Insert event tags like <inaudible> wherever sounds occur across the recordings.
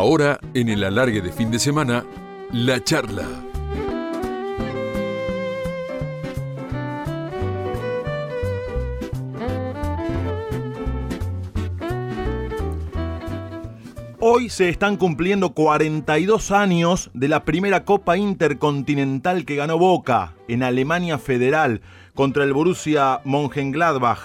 Ahora, en el alargue de fin de semana, la charla. Hoy se están cumpliendo 42 años de la primera Copa Intercontinental que ganó Boca en Alemania Federal contra el Borussia Mönchengladbach.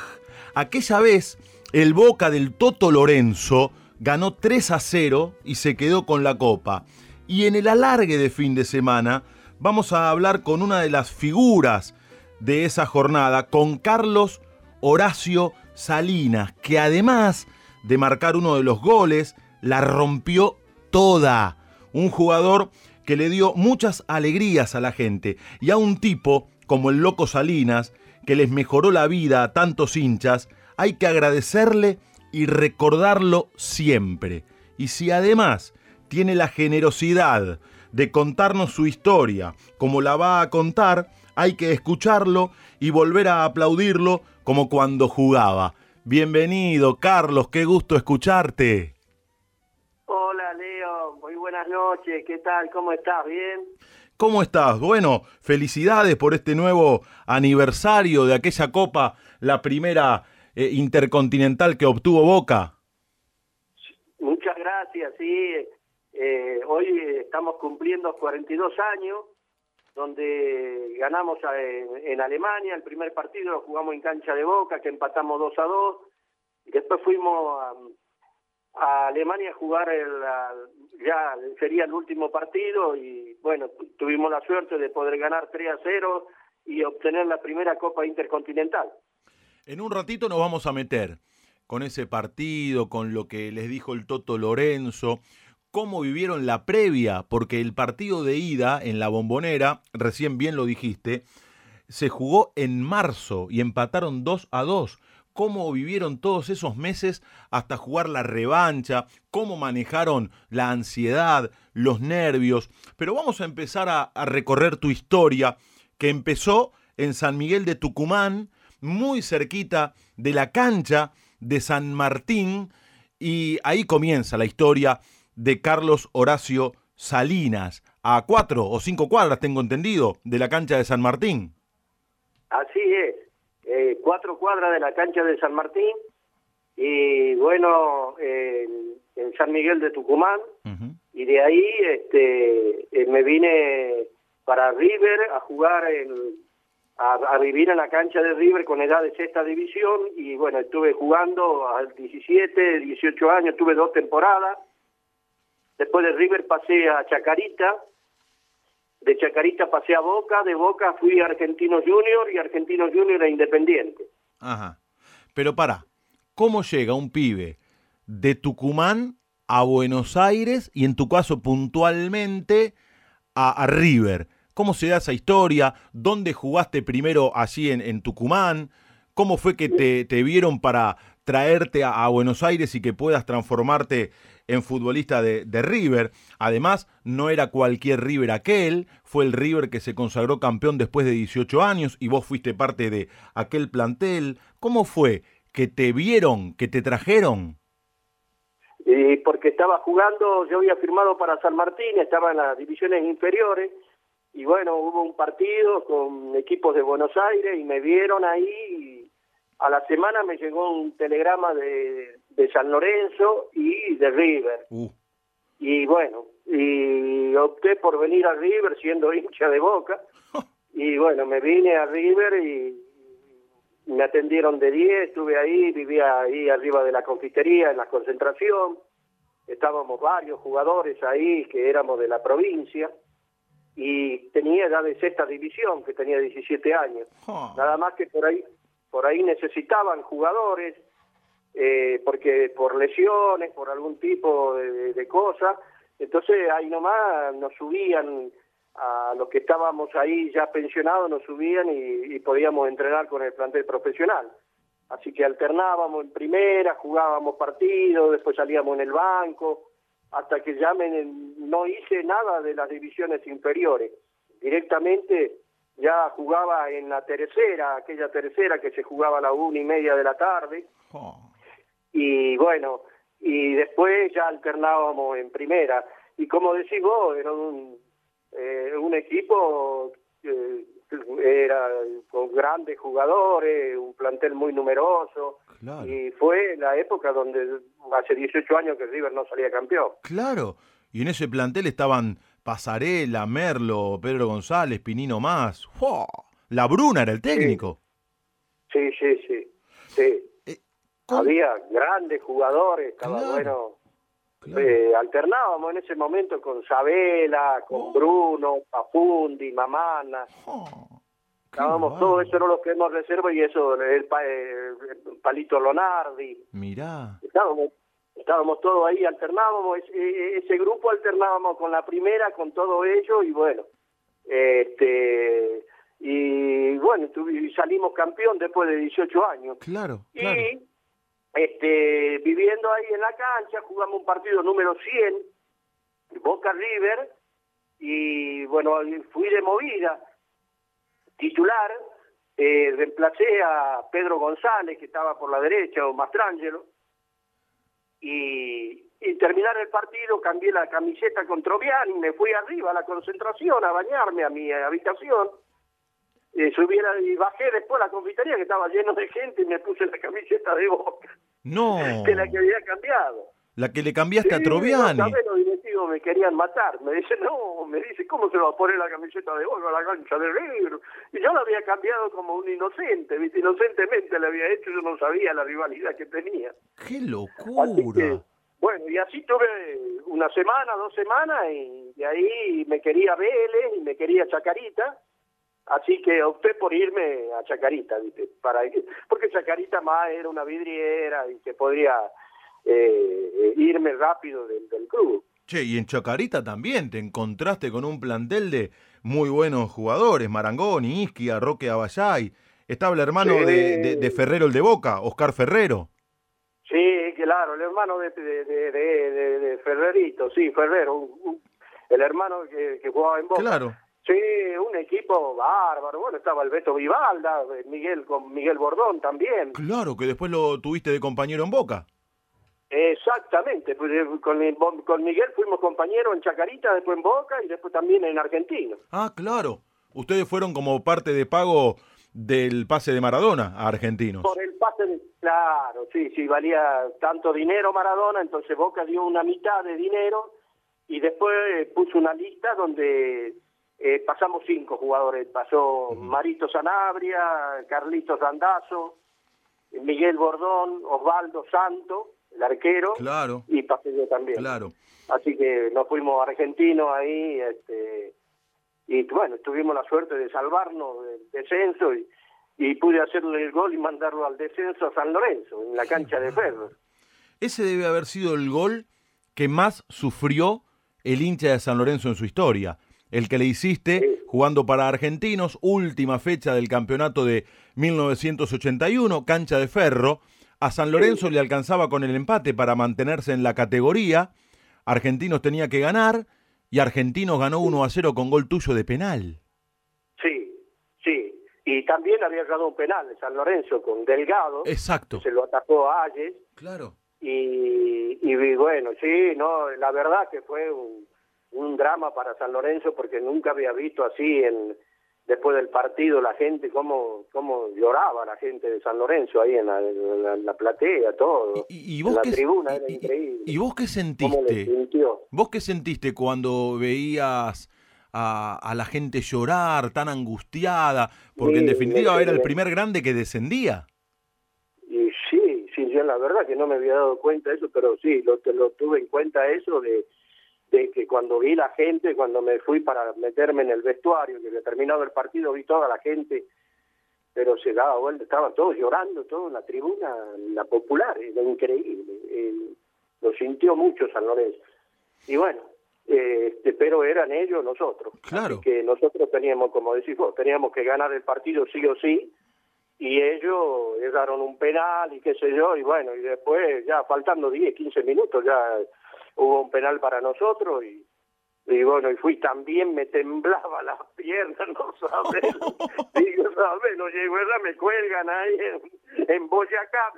Aquella vez, el Boca del Toto Lorenzo ganó 3 a 0 y se quedó con la Copa. Y en el alargue de fin de semana vamos a hablar con una de las figuras de esa jornada, con Carlos Horacio Salinas, que además de marcar uno de los goles, la rompió toda. Un jugador que le dio muchas alegrías a la gente y a un tipo como el Loco Salinas, que les mejoró la vida a tantos hinchas, hay que agradecerle y recordarlo siempre. Y si además tiene la generosidad de contarnos su historia como la va a contar, hay que escucharlo y volver a aplaudirlo como cuando jugaba. Bienvenido, Carlos, qué gusto escucharte. Hola Leo, muy buenas noches, ¿qué tal? ¿Cómo estás? ¿Bien? ¿Cómo estás? Bueno, felicidades por este nuevo aniversario de aquella copa, la primera eh, intercontinental que obtuvo Boca. Muchas gracias, sí. Eh, hoy estamos cumpliendo 42 años, donde ganamos en, Alemania, el primer partido lo jugamos en cancha de Boca, que empatamos 2 a 2, y después fuimos a a Alemania a jugar el, ya sería el último partido y bueno, tuvimos la suerte de poder ganar 3 a 0 y obtener la primera Copa Intercontinental. En un ratito nos vamos a meter con ese partido, con lo que les dijo el Toto Lorenzo, cómo vivieron la previa, porque el partido de ida en la bombonera, recién bien lo dijiste, se jugó en marzo y empataron 2 a 2 cómo vivieron todos esos meses hasta jugar la revancha, cómo manejaron la ansiedad, los nervios. Pero vamos a empezar a, recorrer tu historia, que empezó en San Miguel de Tucumán, muy cerquita de la cancha de San Martín, y ahí comienza la historia de Carlos Horacio Salinas, a cuatro o cinco cuadras, tengo entendido, de la cancha de San Martín. Así es. Eh, cuatro cuadras de la cancha de San Martín y bueno, en San Miguel de Tucumán y de ahí este, eh, me vine para River a jugar a, vivir en la cancha de River con edad de sexta división y bueno, estuve jugando a 17, 18 años, tuve dos temporadas. Después de River pasé a Chacarita, de Chacarita pasé a Boca, de Boca fui a Argentino Junior y Argentino Junior a Independiente. Ajá. Pero para, ¿cómo llega un pibe de Tucumán a Buenos Aires y en tu caso puntualmente a, River? ¿Cómo se da esa historia? ¿Dónde jugaste primero allí en, en Tucumán? ¿Cómo fue que te, vieron para traerte a, Buenos Aires y que puedas transformarte en futbolista de, River. Además, no era cualquier River aquel, fue el River que se consagró campeón después de 18 años y vos fuiste parte de aquel plantel. ¿Cómo fue que te vieron, que te trajeron? Y porque estaba jugando, yo había firmado para San Martín, estaba en las divisiones inferiores, y bueno, hubo un partido con equipos de Buenos Aires y me vieron ahí y a la semana me llegó un telegrama de, de San Lorenzo y de River. Uh. Y bueno, y opté por venir a River siendo hincha de Boca. <laughs> y bueno, me vine a River y me atendieron de 10, estuve ahí, vivía ahí arriba de la confitería, en la concentración. Estábamos varios jugadores ahí que éramos de la provincia y tenía edad de sexta división, que tenía 17 años. Nada más que por ahí por ahí necesitaban jugadores, eh, porque por lesiones, por algún tipo de, de cosa, entonces ahí nomás nos subían a los que estábamos ahí ya pensionados, nos subían y, podíamos entrenar con el plantel profesional. Así que alternábamos en primera, jugábamos partidos, después salíamos en el banco, hasta que ya no hice nada de las divisiones inferiores. Directamente ya jugaba en la tercera, aquella tercera que se jugaba a la una y media de la tarde. Oh. Y bueno, y después ya alternábamos en primera. Y como decís vos, era un, eh, un equipo que era con grandes jugadores, un plantel muy numeroso. Y fue la época donde hace 18 años que River no salía campeón. Claro, y en ese plantel estaban Pasarela, Merlo, Pedro González, Pinino Más. La Bruna era el técnico. Sí, sí, sí. sí. Eh, Había grandes jugadores, estaba bueno. Eh, alternábamos en ese momento con Sabela, con oh. Bruno, Pafundi, Mamana. Oh, Estábamos todos, eso no lo que hemos reserva y eso, el, Palito Lonardi. Mirá. Estábamos, estábamos todos ahí, alternábamos, ese, ese grupo alternábamos con la primera, con todo ello y bueno, este y bueno, salimos campeón después de 18 años. Claro, claro. Este, viviendo ahí en la cancha, jugamos un partido número 100, Boca River, y bueno, fui de movida, titular, eh, reemplacé a Pedro González, que estaba por la derecha, o Mastrangelo, y, y terminar el partido cambié la camiseta con Troviani, me fui arriba a la concentración a bañarme a mi habitación, eh, subiera y bajé después a la confitería que estaba lleno de gente y me puse la camiseta de Boca. No. <laughs> que la que había cambiado. La que le cambiaste a Troviani. No, los directivos me querían matar. Me dice, no, me dice, ¿cómo se va a poner la camiseta de Boca a la cancha de River? Y yo la había cambiado como un inocente, ¿viste? Inocentemente le había hecho, yo no sabía la rivalidad que tenía. ¡Qué locura! bueno, y así tuve una semana, dos semanas, y de ahí me quería Vélez y me quería Chacarita Así que opté por irme a Chacarita, ¿viste? Para, porque Chacarita más era una vidriera y que podría eh, irme rápido del, club. Che, y en Chacarita también te encontraste con un plantel de muy buenos jugadores, Marangoni, Isquia, Roque Abayay. Estaba el hermano de, de, Ferrero, el de Boca, Oscar Ferrero. Sí, claro, el hermano de, de, Ferrerito, sí, Ferrero, el hermano que, que jugaba en Boca. Claro. Sí, un equipo bárbaro. Bueno, estaba el Beto Vivalda, Miguel con Miguel Bordón también. Claro, que después lo tuviste de compañero en Boca. Exactamente, pues, eh, con, con Miguel fuimos compañeros en Chacarita, después en Boca y después también en Argentina. Ah, claro. Ustedes fueron como parte de pago del pase de Maradona a Argentinos. Por el pase, de... claro, sí, sí, valía tanto dinero Maradona, entonces Boca dio una mitad de dinero y después puso una lista donde eh, pasamos cinco jugadores, pasó Marito Sanabria, Carlitos Dandazo, Miguel Bordón, Osvaldo Santo, el arquero, claro. y pasé yo también. Claro. Así que nos fuimos argentinos ahí, este, y bueno, tuvimos la suerte de salvarnos del descenso y, y pude hacerle el gol y mandarlo al descenso a San Lorenzo, en la cancha de Ferro. <laughs> Ese debe haber sido el gol que más sufrió el hincha de San Lorenzo en su historia el que le hiciste jugando para Argentinos, última fecha del campeonato de 1981, cancha de ferro. A San Lorenzo le alcanzaba con el empate para mantenerse en la categoría. Argentinos tenía que ganar y Argentinos ganó 1 a 0 con gol tuyo de penal. Sí, sí. Y también había ganado un penal de San Lorenzo con Delgado. Exacto. Se lo atacó a Ayes. Claro. Y, y bueno, sí, no, la verdad que fue un, un drama para San Lorenzo porque nunca había visto así en después del partido la gente cómo cómo lloraba la gente de San Lorenzo ahí en la, platea todo. Y, vos la qué, tribuna era increíble. y vos qué sentiste vos qué sentiste cuando veías a, a, la gente llorar tan angustiada porque en definitiva era el primer grande que descendía. Y sí sí yo la verdad que no me había dado cuenta de eso pero sí lo, lo tuve en cuenta eso de de que cuando vi la gente, cuando me fui para meterme en el vestuario, que había terminado el partido, vi toda la gente, pero se daba vuelta, estaban todos llorando, todo en la tribuna, la popular, era increíble, lo sintió mucho San Lorenzo. Y bueno, este, pero eran ellos nosotros. Claro. que nosotros teníamos, como decís vos, teníamos que ganar el partido sí o sí, y ellos llegaron un penal y qué sé yo, y bueno, y después ya faltando 10, 15 minutos ya hubo un penal para nosotros y, y bueno, y fui también, me temblaba las piernas, <laughs> no sabes, <laughs> digo, sabes, no llego, me cuelgan ahí en, en Boyacá,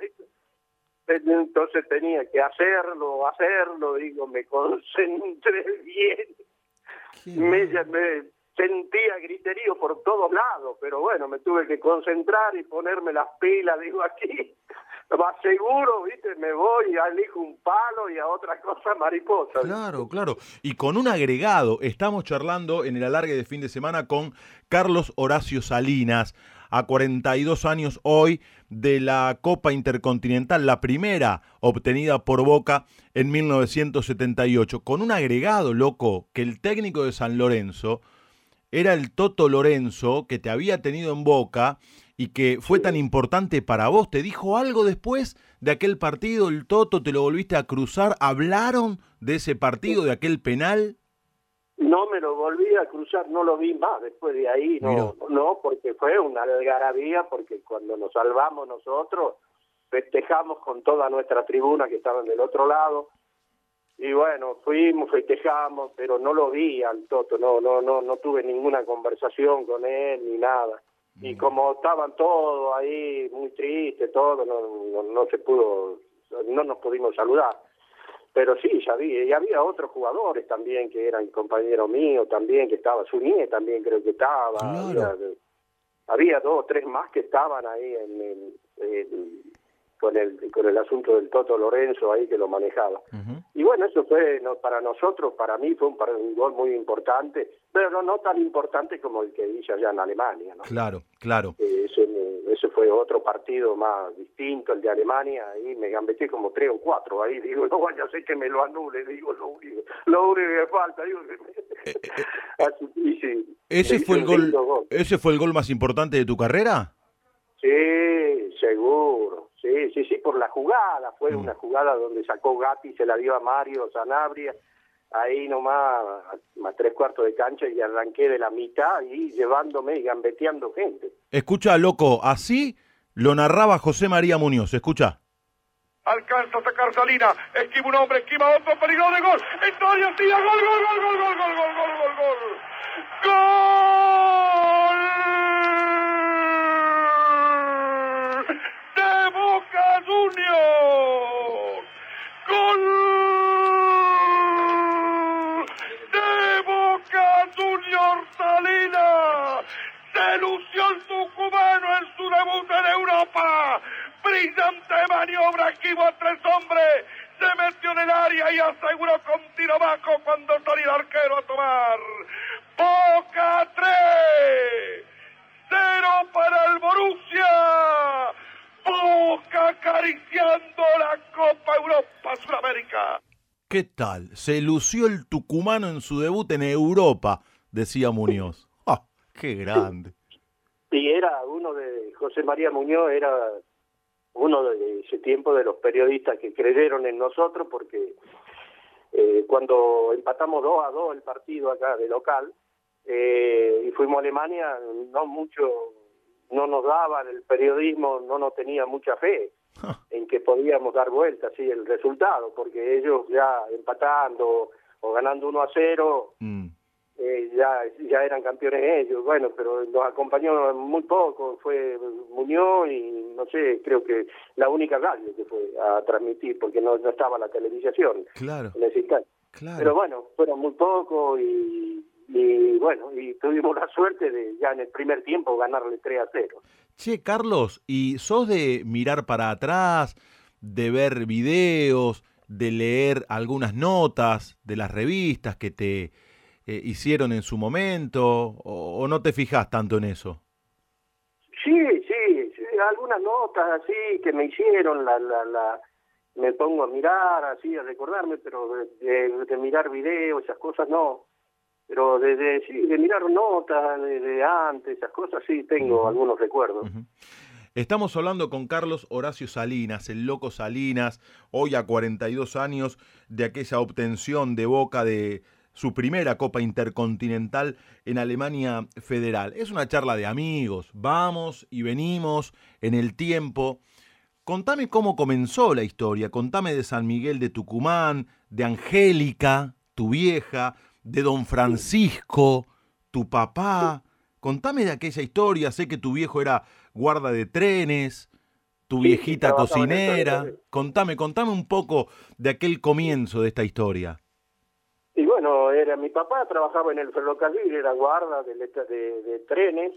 entonces tenía que hacerlo, hacerlo, digo, me concentré bien. Me, me, sentía griterío por todos lados, pero bueno, me tuve que concentrar y ponerme las pilas, digo, aquí más seguro, ¿viste? Me voy, elijo un palo y a otra cosa mariposa. Claro, claro. Y con un agregado, estamos charlando en el alargue de fin de semana con Carlos Horacio Salinas, a 42 años hoy de la Copa Intercontinental, la primera obtenida por Boca en 1978, con un agregado, loco, que el técnico de San Lorenzo era el Toto Lorenzo, que te había tenido en Boca y que fue tan importante para vos. ¿Te dijo algo después de aquel partido? ¿El Toto te lo volviste a cruzar? ¿Hablaron de ese partido, de aquel penal? No me lo volví a cruzar, no lo vi más después de ahí, no, no, porque fue una algarabía, porque cuando nos salvamos nosotros, festejamos con toda nuestra tribuna que estaban del otro lado, y bueno, fuimos, festejamos, pero no lo vi al Toto, no, no, no, no tuve ninguna conversación con él ni nada. Y como estaban todos ahí muy tristes, todo, no, no, se pudo, no nos pudimos saludar. Pero sí, ya había, y había otros jugadores también que eran compañeros míos también, que estaba, su niña también creo que estaba, había, dos o tres más que estaban ahí en, en, con el con el asunto del Toto Lorenzo ahí que lo manejaba. Y bueno, eso fue no, para nosotros, para mí fue un, gol muy importante, pero no, no tan importante como el que hice allá en Alemania. ¿no? Claro, claro. Eh, ese, fue otro partido más distinto, el de Alemania, ahí me gambeté como tres o cuatro, ahí digo, no vaya a ser que me lo anule, digo, lo único, lo único que falta, digo, eh, eh, <laughs> ese fue el gol, gol, ¿Ese fue el gol más importante de tu carrera? Sí, seguro Sí, sí, sí, por la jugada. Fue mm. una jugada donde sacó Gatti, se la dio a Mario Sanabria, ahí nomás, más tres cuartos de cancha y arranqué de la mitad y llevándome y gambeteando gente. Escucha, loco, así lo narraba José María Muñoz. Escucha. Alcanza a sacar Salina, esquiva un hombre, esquiva otro, peligro de gol. Historia, tira, gol, gol, gol, gol, gol, gol, gol, gol, gol, gol. ¡Gol! Juniors. Gol de Boca Junior Salina. Se lució el tucumano en su debut en Europa. Brillante maniobra, esquivo a tres hombres. Se metió en el área y aseguró con tiro bajo cuando salió el arquero a tomar. Boca 3. Cero para el Borussia. Acariciando la Copa Europa Sudamérica. ¿Qué tal? Se lució el tucumano en su debut en Europa, decía Muñoz. <laughs> ¡Ah, ¡Qué grande! Y era uno de, José María Muñoz era uno de ese tiempo de los periodistas que creyeron en nosotros porque eh, cuando empatamos 2 a 2 el partido acá de local eh, y fuimos a Alemania, no mucho no nos daban, el periodismo no nos tenía mucha fe <laughs> en que podíamos dar vuelta así el resultado, porque ellos ya empatando o ganando 1 a 0, mm. eh, ya, ya eran campeones ellos, bueno, pero nos acompañó muy poco, fue Muñoz y no sé, creo que la única radio que fue a transmitir, porque no, no estaba la televisación claro. en ese instante. Pero bueno, fueron muy poco y y bueno, y tuvimos la suerte de ya en el primer tiempo ganarle 3 a 0. Che, Carlos, ¿y sos de mirar para atrás, de ver videos, de leer algunas notas de las revistas que te eh, hicieron en su momento, o, no te fijas tanto en eso? Sí, sí, sí, algunas notas así que me hicieron, la, la, la, me pongo a mirar, así, a recordarme, pero de, de mirar videos, esas cosas no pero desde sí, de mirar notas de antes, esas cosas sí tengo algunos recuerdos. Estamos hablando con Carlos Horacio Salinas, el loco Salinas, hoy a 42 años de aquella obtención de Boca de su primera Copa Intercontinental en Alemania Federal. Es una charla de amigos, vamos y venimos en el tiempo. Contame cómo comenzó la historia, contame de San Miguel de Tucumán, de Angélica, tu vieja, de don Francisco, tu papá. Contame de aquella historia, sé que tu viejo era guarda de trenes. tu Sí, viejita cocinera. Contame, contame un poco de aquel comienzo de esta historia. Y bueno, era mi papá trabajaba en el ferrocarril, era guarda de, de- de trenes,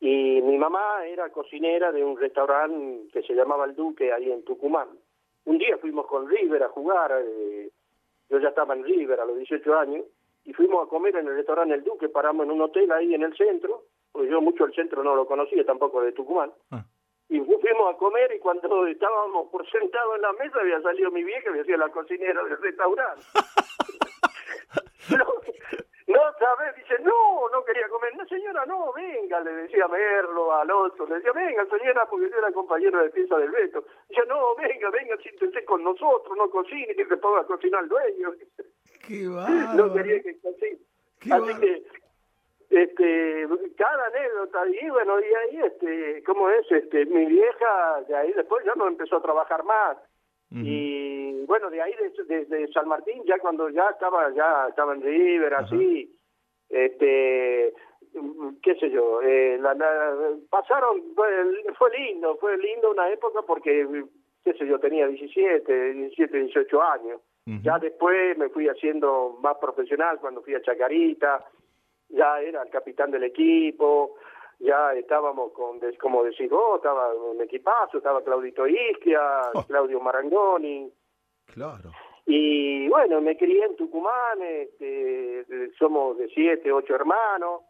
y mi mamá era cocinera de un restaurante que se llamaba El Duque, ahí en Tucumán. Un día fuimos con River a jugar, eh, yo ya estaba en River a los 18 años, y fuimos a comer en el restaurante El Duque, paramos en un hotel ahí en el centro, porque yo mucho el centro no lo conocía, tampoco de Tucumán. Ah. Y fu- fuimos a comer y cuando estábamos por sentados en la mesa había salido mi vieja, había sido la cocinera del restaurante. <laughs> <laughs> no, no sabes, dice, no, no quería comer. No, señora, no, venga, le decía a Merlo, al otro, le decía, venga, señora, porque yo era compañero de pieza del Beto. Dice, no, venga, venga, siéntese con nosotros, no cocine, que se ponga a cocinar el dueño. Qué <laughs> no quería que cocine. Qué Así bárbaro. que, este, cada anécdota, y bueno, y ahí, este, ¿cómo es? Este, mi vieja, de ahí después ya no empezó a trabajar más. Y bueno, de ahí de, de- de San Martín, ya cuando ya estaba, ya estaba en River, así, este, mm, qué sé yo, eh, la, la- pasaron, fue, fue lindo, fue lindo una época porque, qué sé yo, tenía 17, 17, 18 años. Ya después me fui haciendo más profesional cuando fui a Chacarita, ya era el capitán del equipo, ya estábamos con, como decís vos, estaba un equipazo, estaba Claudito Isquia, Oh. Claudio Marangoni, Claro. y bueno, me crié en Tucumán, este, somos de siete, ocho hermanos.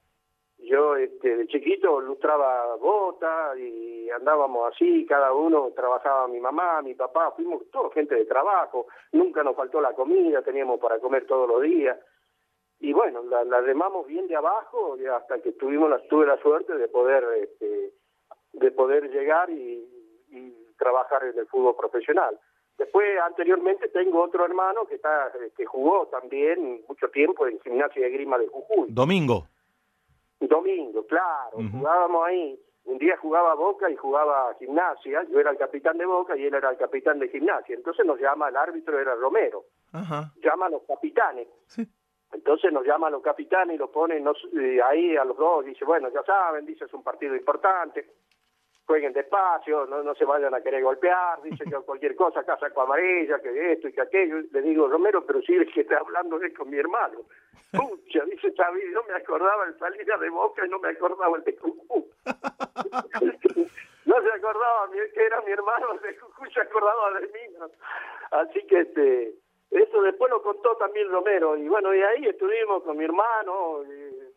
Yo este, de chiquito lustraba botas y andábamos así, cada uno trabajaba mi mamá, mi papá, fuimos todos gente de trabajo, nunca nos faltó la comida, teníamos para comer todos los días. Y bueno, la, la remamos bien de abajo hasta que tuvimos la, tuve la suerte de poder este, de poder llegar y, y trabajar en el fútbol profesional. Después, anteriormente, tengo otro hermano que está que jugó también mucho tiempo en Gimnasia de Grima de Jujuy. Domingo. Domingo, claro, jugábamos ahí. Un día jugaba Boca y jugaba Gimnasia. Yo era el capitán de Boca y él era el capitán de Gimnasia. Entonces nos llama, el árbitro era Romero. Ajá. Llama a los capitanes. Sí. Entonces nos llama a los capitanes y los pone nos- eh, ahí a los dos. Dice, bueno, ya saben, dice, es un partido importante. Jueguen despacio, no, no se vayan a querer golpear. Dice que cualquier cosa, acá saco amarilla, que esto y que aquello. Le digo, Romero, pero sí es que está hablando es con mi hermano. Pucha, dice Xavi, no me acordaba el salida de Boca y no me acordaba el de Jujuy. <laughs> no se acordaba que era mi hermano el de Jujuy, se acordaba de mí. Así que este eso después lo contó también Romero. Y bueno, y ahí estuvimos con mi hermano. eh,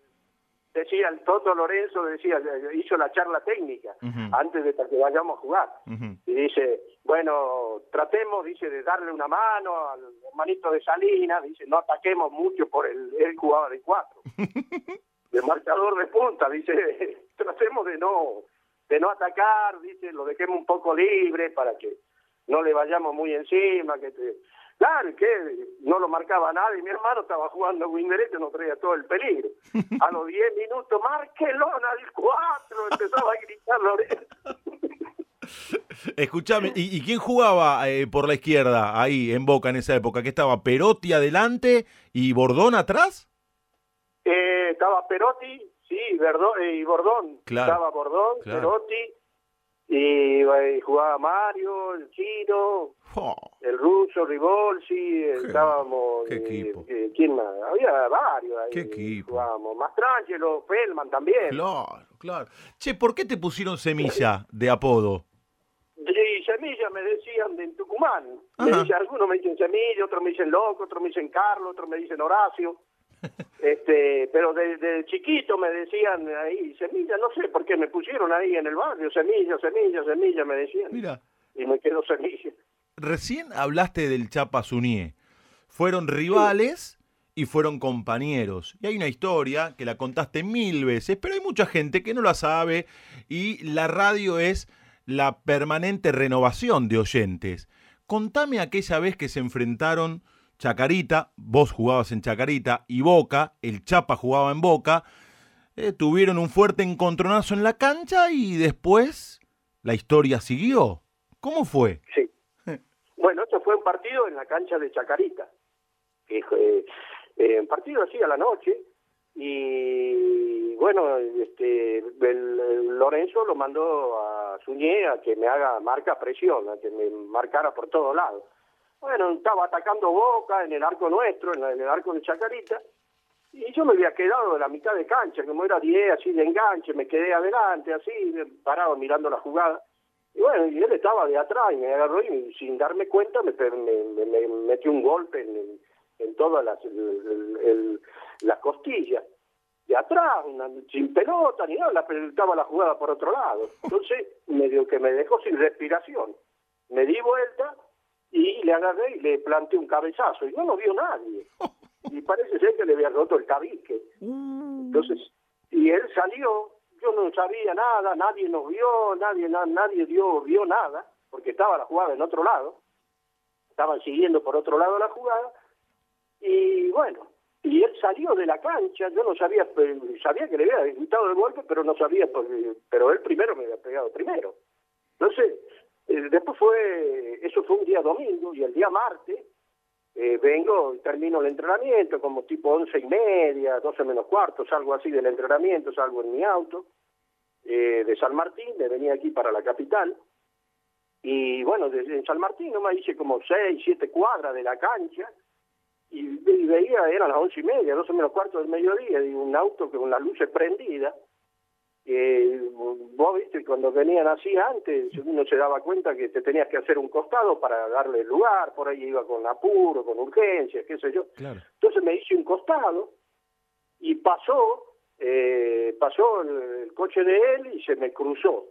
decía el Toto Lorenzo, decía, hizo la charla técnica antes de que vayamos a jugar. Y dice, bueno, tratemos, dice, de darle una mano al hermanito de Salinas, dice, no ataquemos mucho por el, él jugaba de cuatro, <laughs> de marcador de punta, dice, <laughs> tratemos de no, de no atacar, dice, lo dejemos un poco libre para que no le vayamos muy encima, que te- Claro, que no lo marcaba nadie. Mi hermano estaba jugando wing derecho, no traía todo el peligro. A los 10 minutos, Marquelón al 4, empezaba a gritar Lorenzo. Escuchame, ¿y, y quién jugaba eh, por la izquierda ahí en Boca en esa época? ¿Qué estaba? ¿Perotti adelante y Bordón atrás? Eh, estaba Perotti, sí, Verdó- eh, y Bordón. Claro, Estaba Bordón, claro. Perotti, y, eh, jugaba Mario, el Chino, Jo, el ruso, Rivolsi, estábamos... qué eh, equipo. eh, ¿Quién más? Había varios ahí. Qué equipo. Jugábamos. Mastrangelo, Feldman también. claro, claro. Che, ¿por qué te pusieron semilla de apodo? Y Semilla me decían de Tucumán. Me Ajá. dice, algunos me dicen Semilla, otros me dicen Loco, otros me dicen Carlos, otros me dicen Horacio. Este Pero desde chiquito me decían ahí, Semilla, no sé por qué me pusieron ahí en el barrio, Semilla, Semilla, Semilla, me decían. Mira, Y me quedó Semilla. recién hablaste del Chapa Zunié. Fueron rivales y fueron compañeros. Y hay una historia que la contaste mil veces, pero hay mucha gente que no la sabe y la radio es la permanente renovación de oyentes. Contame aquella vez que se enfrentaron Chacarita, vos jugabas en Chacarita, y Boca, el Chapa jugaba en Boca, eh, tuvieron un fuerte encontronazo en la cancha y después la historia siguió. ¿Cómo fue? Sí. <laughs> Bueno, esto fue un partido en la cancha de Chacarita. Eh, un partido así a la noche. y bueno, este, Lorenzo lo mandó a Suñé a que me haga marca presión, a que me marcara por todos lados. Bueno, estaba atacando Boca en el arco nuestro, en el arco de Chacarita, y yo me había quedado de la mitad de cancha, como era 10, así de enganche, me quedé adelante, así, parado mirando la jugada. Y bueno, y él estaba de atrás y me agarró y sin darme cuenta me, me, metió un golpe en, en todas las el, las costillas. De atrás, sin pelota ni nada, estaba la jugada por otro lado. Entonces, medio que me dejó sin respiración. Me di vuelta y le agarré y le planté un cabezazo. Y no lo vio nadie. <laughs> Y parece ser que le había roto el tabique. Mm. Entonces, y él salió yo no sabía nada, nadie nos vio, nadie nadie dio, vio nada, porque estaba la jugada en otro lado, estaban siguiendo por otro lado la jugada, y bueno, y él salió de la cancha, yo no sabía, sabía que le había gritado el golpe, pero no sabía, pero él primero me había pegado primero. Entonces, eh, después fue, eso fue un día domingo, y el día martes, eh, vengo y termino el entrenamiento como tipo once y media, doce menos cuarto, salgo así del entrenamiento, salgo en mi auto eh, de San Martín, me venía aquí para la capital. Y bueno, desde San Martín no me hice como seis, siete cuadras de la cancha y, veía, eran las once y media, doce menos cuarto del mediodía, y un auto con las luces prendidas viste cuando venían así antes uno se daba cuenta que te tenías que hacer un costado para darle lugar por ahí iba con apuro con urgencias qué sé yo. Entonces me hice un costado y pasó eh, pasó el, coche de él y se me cruzó.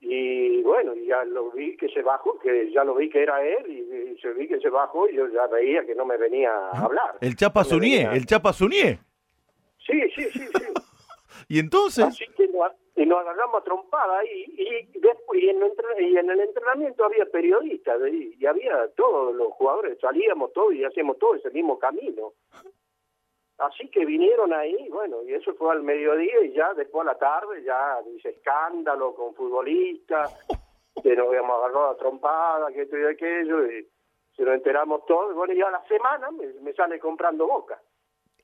Y bueno ya lo vi que se bajó que ya lo vi que era él y, se vi que se bajó y yo ya veía que no me venía a hablar. El Chapa Sunié el Chapa Sunié sí sí sí sí. <laughs> Y entonces Así que y nos agarramos a trompada ahí y después y en, y en el entrenamiento había periodistas y, había todos los jugadores salíamos todos y hacíamos todo ese mismo camino. Así que vinieron ahí bueno y eso fue al mediodía y ya después a la tarde ya dice escándalo con futbolistas que nos habíamos agarrado a trompada que esto y aquello y se lo enteramos todos y bueno y a la semana me, me sale comprando boca.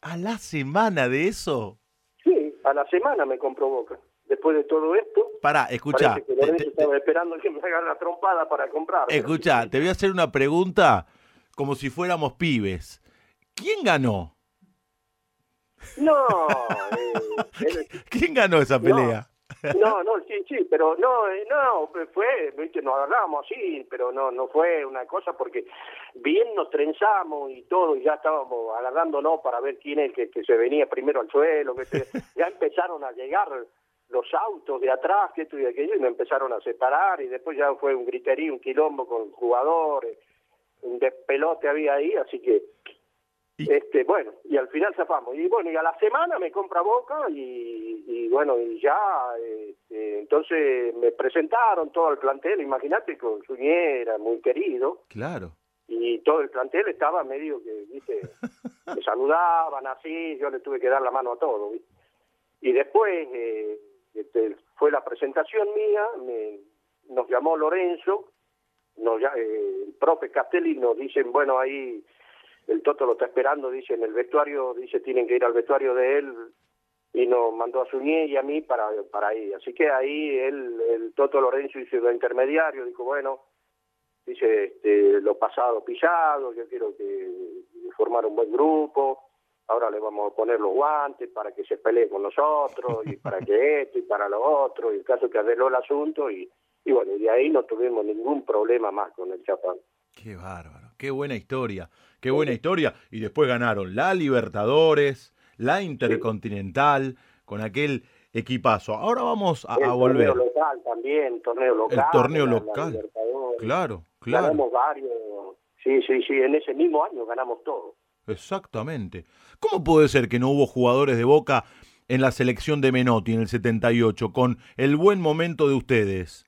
A la semana de eso sí a la semana me compró boca después de todo esto. Para, escucha. estaba esperando que me hagan la trompada para comprar. Escucha, te voy a hacer una pregunta como si fuéramos pibes. ¿Quién ganó? No. <laughs> Eh, ¿Quién ganó esa pelea? No, no, sí, sí, pero no, eh, no, fue, viste, nos agarramos así, pero no, no fue una cosa porque bien nos trenzamos y todo, y ya estábamos agarrándonos para ver quién es el que, se venía primero al suelo, que ya empezaron a llegar los autos de atrás, que esto y aquello, y me empezaron a separar, y después ya fue un griterío, un quilombo con jugadores, un despelote había ahí, así que, este bueno, y al final zafamos. Y bueno, y a la semana me compra Boca, y, bueno, y ya, este, entonces me presentaron todo el plantel, imagínate, con Suñé era muy querido. Claro. Y todo el plantel estaba medio que, viste, <laughs> me saludaban así, yo le tuve que dar la mano a todo, Y después... Eh, este, fue la presentación mía, nos llamó Lorenzo, nos, eh, el profe Castelli nos dicen, bueno, ahí el Toto lo está esperando, dice, en el vestuario, dice, tienen que ir al vestuario de él, y nos mandó a Suñé y a mí para, para ir. Así que ahí él, el Toto Lorenzo hizo el intermediario, dijo, bueno, dice, este, lo pasado pisado, yo quiero que formar un buen grupo, ahora le vamos a poner los guantes para que se pelee con nosotros y para que esto y para lo otro y el caso que arregló el asunto y, y bueno, y de ahí no tuvimos ningún problema más con el Chapán. Qué bárbaro, qué buena historia, qué buena historia y después ganaron la Libertadores, la Intercontinental con aquel equipazo. Ahora vamos a, el volver. Torneo local también, torneo local. El torneo local. claro, claro. Ganamos varios. Sí, sí, sí, en ese mismo año ganamos todo. Exactamente. ¿Cómo puede ser que no hubo jugadores de Boca en la selección de Menotti en el 78 con el buen momento de ustedes?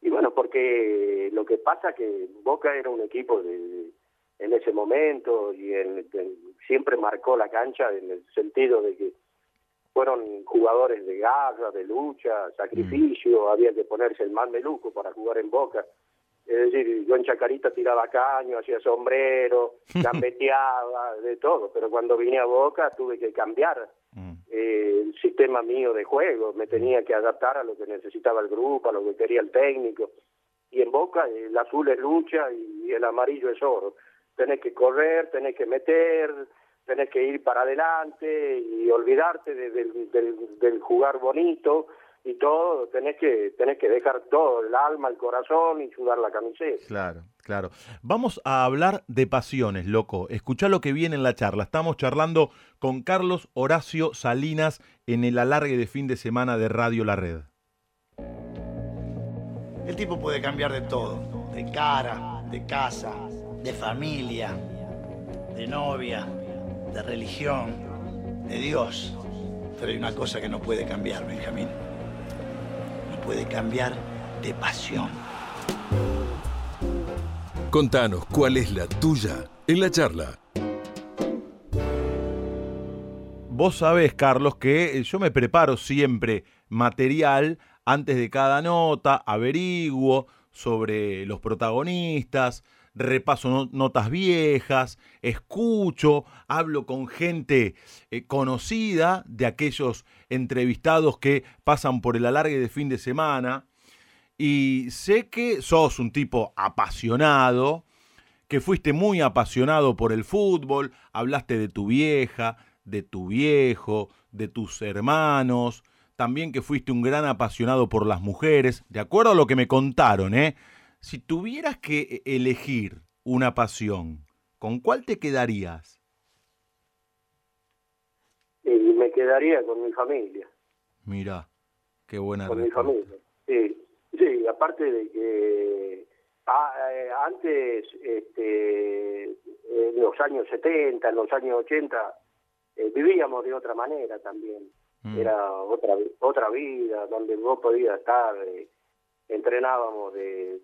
Y bueno, porque lo que pasa que Boca era un equipo de, en ese momento y siempre marcó la cancha en el sentido de que fueron jugadores de garra, de lucha, sacrificio, mm. había que ponerse el mal meluco para jugar en Boca Es decir, yo en Chacarita tiraba caño, hacía sombrero, <laughs> gambeteaba, de todo, pero cuando vine a Boca tuve que cambiar mm. eh, el sistema mío de juego, me tenía que adaptar a lo que necesitaba el grupo, a lo que quería el técnico. Y en Boca el azul es lucha y el amarillo es oro. Tenés que correr, tenés que meter, tenés que ir para adelante y olvidarte del jugar bonito y todo, tenés que, tenés que dejar todo, el alma, el corazón y sudar la camiseta. Claro, claro. Vamos a hablar de pasiones, loco. Escuchá lo que viene en la charla. Estamos charlando con Carlos Horacio Salinas en el alargue de fin de semana de Radio La Red. El tipo puede cambiar de todo, de cara, de casa, de familia, de novia, de religión, de Dios. Pero hay una cosa que no puede cambiar, Benjamín puede cambiar de pasión. Contanos cuál es la tuya en la charla. Vos sabés, Carlos, que yo me preparo siempre material antes de cada nota, averiguo sobre los protagonistas, repaso notas viejas, escucho, hablo con gente eh, conocida de aquellos entrevistados que pasan por el alargue de fin de semana. Y sé que sos un tipo apasionado, que fuiste muy apasionado por el fútbol, hablaste de tu vieja, de tu viejo, de tus hermanos, también que fuiste un gran apasionado por las mujeres, de acuerdo a lo que me contaron, ¿eh? Si tuvieras que e, elegir una pasión, ¿con cuál te quedarías? Y me quedaría con mi familia. Mira, qué buena Con mi familia, sí. Sí, aparte de que ah, eh, antes, este, en los años 70, en los años 80, eh, vivíamos de otra manera también. Mm. Era otra otra vida donde vos podías estar, eh, entrenábamos de,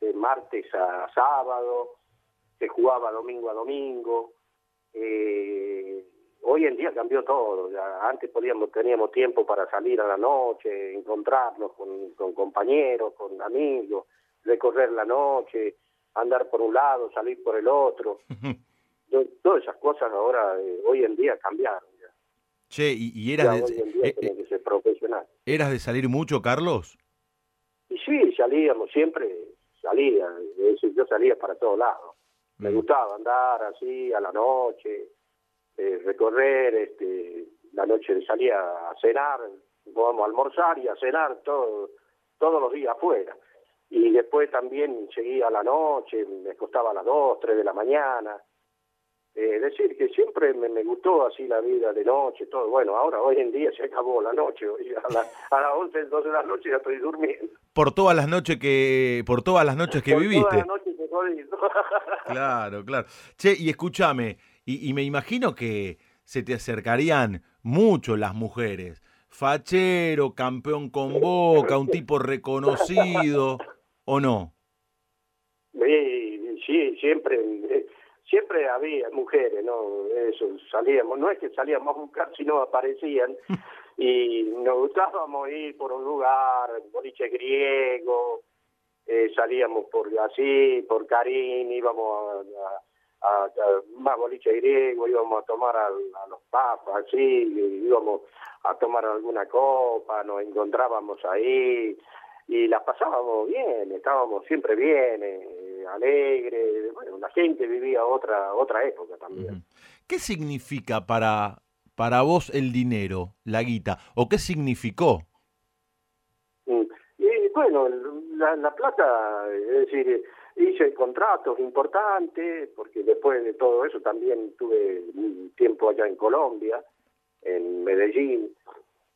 de martes a sábado, se jugaba domingo a domingo. Eh, hoy en día cambió todo. Ya antes podíamos teníamos tiempo para salir a la noche, encontrarnos con, con compañeros, con amigos, recorrer la noche, andar por un lado, salir por el otro. todas esas cosas ahora, eh, hoy en día cambiaron. Ya. Che, y, eras de, eh, que ser profesional. ¿Eras de salir mucho, Carlos? Y sí, salíamos siempre, salía, yo salía para todos lados. Me mm. gustaba andar así a la noche, eh, recorrer, este, la noche salía a cenar, vamos a almorzar y a cenar todo, todos los días afuera. Y después también seguía a la noche, me costaba a las 2, 3 de la mañana. Eh, decir que siempre me, gustó así la vida de noche, todo. Bueno, ahora hoy en día se acabó la noche, a, a las 11, 12 de la noche ya estoy durmiendo. Por todas las noches que por todas las noches que por viviste. Todas las noches que <laughs> claro, claro. Che, y escúchame, y, y me imagino que se te acercarían mucho las mujeres. Fachero, campeón con boca, un tipo reconocido, ¿o no? <laughs> Sí, sí, siempre siempre había mujeres, ¿no? Eso, salíamos, no es que salíamos a buscar, sino aparecían. <laughs> y nos gustábamos ir por un lugar, boliche griego, eh, salíamos por así, por Carín, íbamos a, a, más boliche griego, íbamos a tomar a, los papas, así, íbamos a tomar alguna copa, nos encontrábamos ahí y la pasábamos bien, estábamos siempre bien. Eh, alegre, bueno, la gente vivía otra otra época también. ¿Qué significa para para vos el dinero, la guita, o qué significó? Mm, y bueno, la, la plata, es decir, hice contratos importantes, porque después de todo eso también tuve un tiempo allá en Colombia, en Medellín,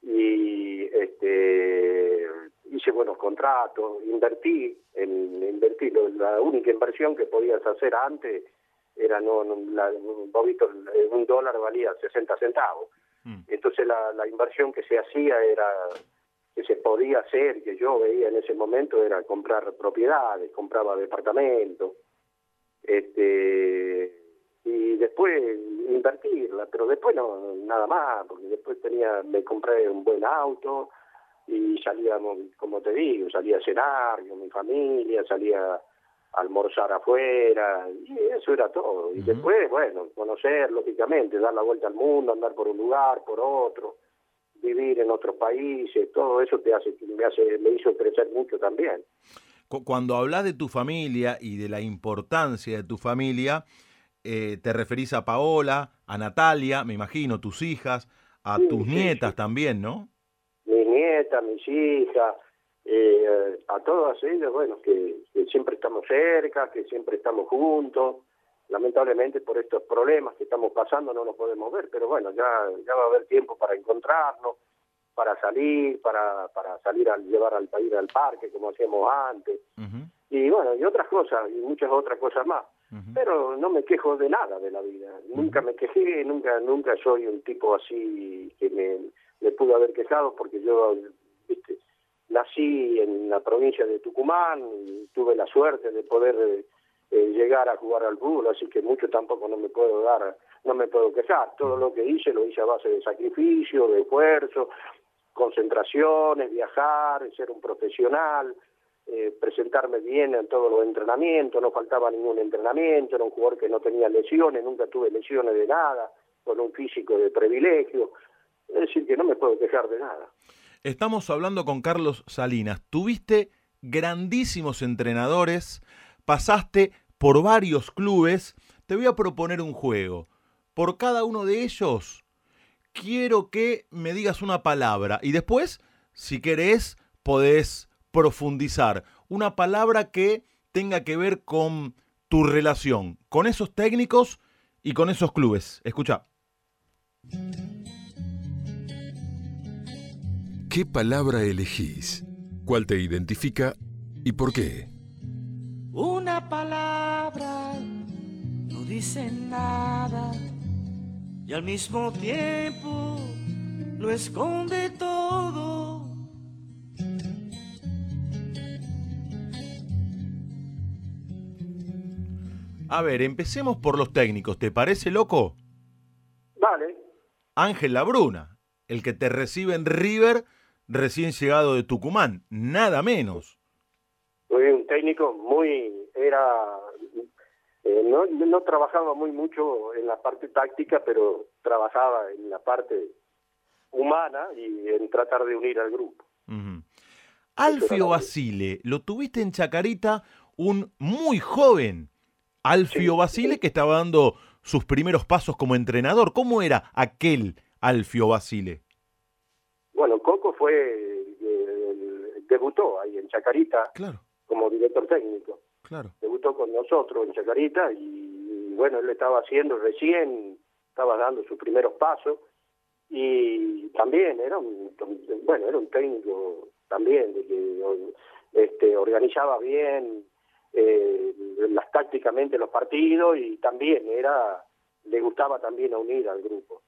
y este hice buenos contratos, invertí, en, invertí, la única inversión que podías hacer antes era, no, la, un dólar valía 60 centavos. Mm. Entonces la, la inversión que se hacía era, que se podía hacer, que yo veía en ese momento, era comprar propiedades, compraba departamentos, este, y después invertirla, pero después no, nada más, porque después tenía, me compré un buen auto, y salíamos, como te digo, salía a cenar con mi familia, salía a almorzar afuera, y eso era todo. Y después, bueno, conocer, lógicamente, dar la vuelta al mundo, andar por un lugar, por otro, vivir en otros países, todo eso te hace, me, hace, me hizo crecer mucho también. Cuando hablas de tu familia y de la importancia de tu familia, eh, te referís a Paola, a Natalia, me imagino, tus hijas, a tus nietas también, ¿no? Mis nietas, mis hijas, eh, a todas ellas, bueno, que, siempre estamos cerca, que siempre estamos juntos. Lamentablemente por estos problemas que estamos pasando no nos podemos ver, pero bueno, ya, ya va a haber tiempo para encontrarnos, para salir, para, para salir a llevar al país al parque como hacíamos antes. Y bueno, y otras cosas, y muchas otras cosas más. Pero no me quejo de nada de la vida. Nunca me quejé, nunca nunca soy un tipo así que me, me pudo haber quejado porque yo ¿viste? nací en la provincia de Tucumán y tuve la suerte de poder eh, eh, llegar a jugar al fútbol, así que mucho tampoco no me puedo dar, no me puedo quejar. Todo lo que hice lo hice a base de sacrificio, de esfuerzo, concentraciones, viajar, ser un profesional, eh, presentarme bien en todos los entrenamientos, no faltaba ningún entrenamiento, era un jugador que no tenía lesiones, nunca tuve lesiones de nada, con un físico de privilegio, es decir, que no me puedo quejar de nada. Estamos hablando con Carlos Salinas, tuviste grandísimos entrenadores, pasaste por varios clubes, te voy a proponer un juego. Por cada uno de ellos, quiero que me digas una palabra y después, si querés, podés profundizar. Una palabra que tenga que ver con tu relación, con esos técnicos y con esos clubes. Escucha. ¿Qué palabra elegís? ¿Cuál te identifica y por qué? Una palabra no dice nada y al mismo tiempo lo esconde todo. A ver, empecemos por los técnicos. ¿Te parece loco? Vale. Ángel Labruna, el que te recibe en River recién llegado de Tucumán, nada menos. Fue un técnico muy, era, eh, no, no trabajaba muy mucho en la parte táctica, pero trabajaba en la parte humana y en tratar de unir al grupo. Alfio Basile, lo tuviste en Chacarita, un muy joven Alfio Basile que estaba dando sus primeros pasos como entrenador. ¿Cómo era aquel Alfio Basile? Bueno, Fue, debutó ahí en Chacarita como director técnico. Claro. Debutó con nosotros en Chacarita y, bueno, él estaba haciendo recién, estaba dando sus primeros pasos y también era un, bueno, era un técnico también de que este, organizaba bien eh, las tácticamente los partidos y también era le gustaba también unir al grupo.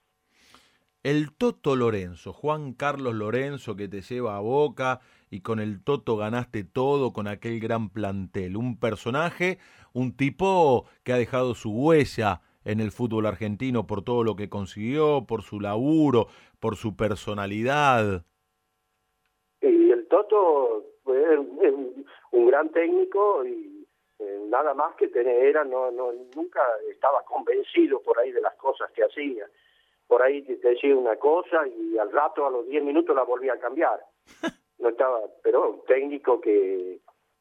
El Toto Lorenzo, Juan Carlos Lorenzo que te lleva a Boca y con el Toto ganaste todo con aquel gran plantel. Un personaje, un tipo que ha dejado su huella en el fútbol argentino por todo lo que consiguió, por su laburo, por su personalidad. Y el Toto fue un gran técnico y eh, nada más que tener, era, no, no, nunca estaba convencido por ahí de las cosas que hacía por ahí decía una cosa y al rato, a los 10 minutos, la volvía a cambiar. <laughs> No estaba, pero un técnico que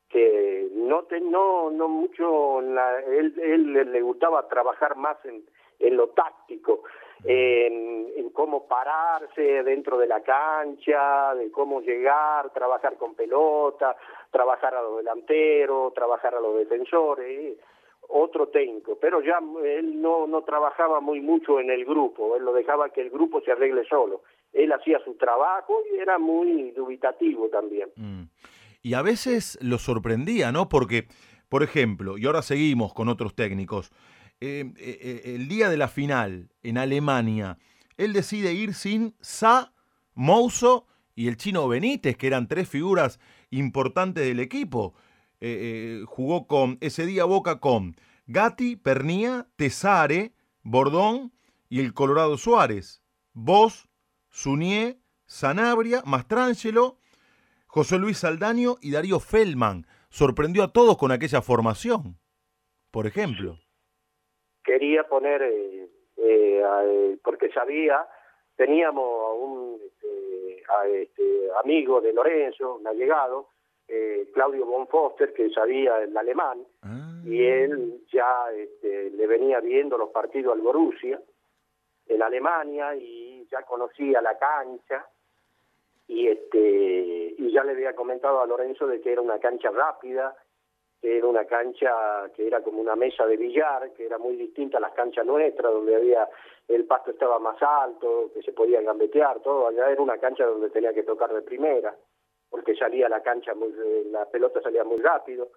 que no te, no no mucho la, él, él le gustaba trabajar más en, en lo táctico en, en, cómo pararse dentro de la cancha de cómo llegar trabajar con pelota trabajar a los delanteros trabajar a los defensores otro técnico, pero ya él no, no trabajaba muy mucho en el grupo, él lo dejaba que el grupo se arregle solo. Él hacía su trabajo y era muy dubitativo también. Mm. Y a veces lo sorprendía, ¿no? Porque, por ejemplo, y ahora seguimos con otros técnicos, eh, eh, eh, el día de la final en Alemania, él decide ir sin Sa, Mouso y el chino Benítez, que eran tres figuras importantes del equipo. Eh, eh, jugó con, ese día Boca con Gatti, Pernía, Tesare, Bordón y el Colorado Suárez. Vos, Sunié, Sanabria, Mastrangelo, José Luis Saldaño y Darío Feldman. Sorprendió a todos con aquella formación, por ejemplo. Quería poner, eh, eh, eh, porque sabía, teníamos a un a este, amigo de Lorenzo, un allegado, Claudio von Foster, que sabía el alemán, ah. y él ya este, le venía viendo los partidos al Borussia en Alemania y ya conocía la cancha y este y ya le había comentado a Lorenzo de que era una cancha rápida, que era una cancha que era como una mesa de billar, que era muy distinta a las canchas nuestras, donde había el pasto estaba más alto, que se podía gambetear, todo, allá era una cancha donde tenía que tocar de primera, porque salía la cancha muy, la pelota salía muy rápido.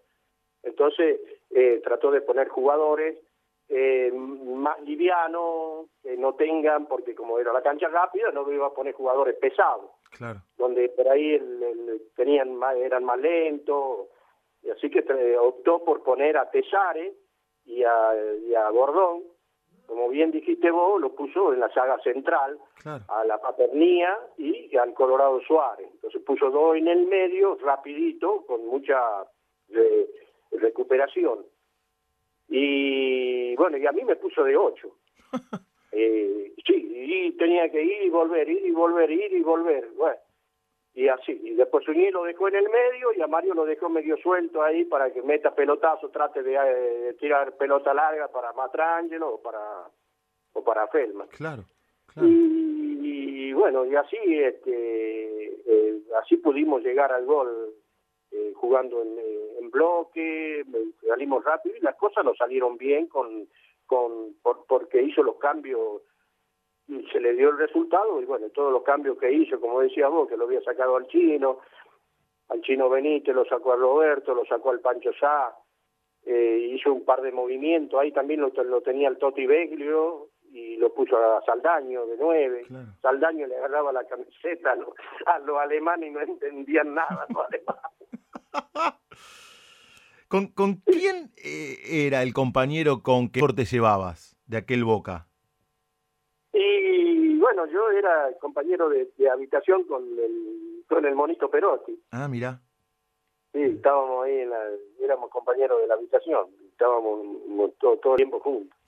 Entonces eh, trató de poner jugadores eh, más livianos, que no tengan, porque como era la cancha rápida, no iba a poner jugadores pesados. Claro. Donde por ahí tenían más, eran más lentos, y así que optó por poner a Tesares y a, y a Gordón, como bien dijiste vos, lo puso en la saga central, a la Paternía y al Colorado Suárez. Entonces puso dos en el medio, rapidito, con mucha eh, recuperación. Y bueno, y a mí me puso de ocho. <laughs> eh, sí, y tenía que ir y volver, ir y volver, ir y volver. Bueno, y así. Y después Suñé lo dejó en el medio y a Mario lo dejó medio suelto ahí para que meta pelotazo, trate de, eh, tirar pelota larga para Matrangelo o para, o para Felma. Claro. Y, bueno, y así, este, eh, así pudimos llegar al gol eh, jugando en, en, bloque, salimos rápido y las cosas nos salieron bien con, con porque hizo los cambios se le dio el resultado y bueno, todos los cambios que hizo, como decía vos, que lo había sacado al chino, al chino Benítez, lo sacó a Roberto, lo sacó al Pancho Sá, eh, hizo un par de movimientos, ahí también lo, lo tenía el Toti Beglio y lo puso a Saldaño de nueve. Saldaño le agarraba la camiseta a los, alemanes y no entendían nada los alemanes. <laughs> ¿Con, ¿Con quién eh, era el compañero con que te llevabas de aquel Boca? Y bueno, yo era compañero de, habitación con el, con el monito Perotti. Ah, mira. Sí, estábamos ahí, en la, éramos compañeros de la habitación, estábamos todo, todo el tiempo juntos.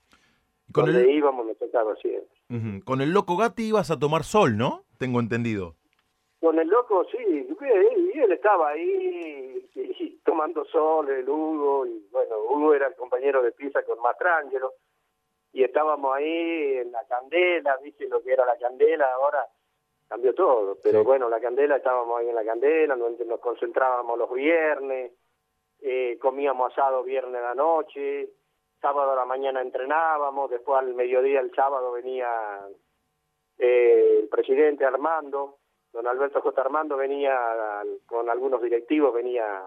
Con Donde el... íbamos nos tocaba siempre. Con el loco Gatti ibas a tomar sol, ¿no? Tengo entendido. Con el loco, sí, y él estaba ahí tomando sol, el Hugo, y bueno, Hugo era el compañero de pieza con Mastrangelo, y estábamos ahí en la candela, viste lo que era la candela, ahora cambió todo, pero bueno, la candela, estábamos ahí en la candela, nos, nos concentrábamos los viernes, eh, comíamos asado viernes a la noche, sábado a la mañana entrenábamos, después al mediodía el sábado venía eh, el presidente Armando, don Alberto J. Armando venía con algunos directivos, venía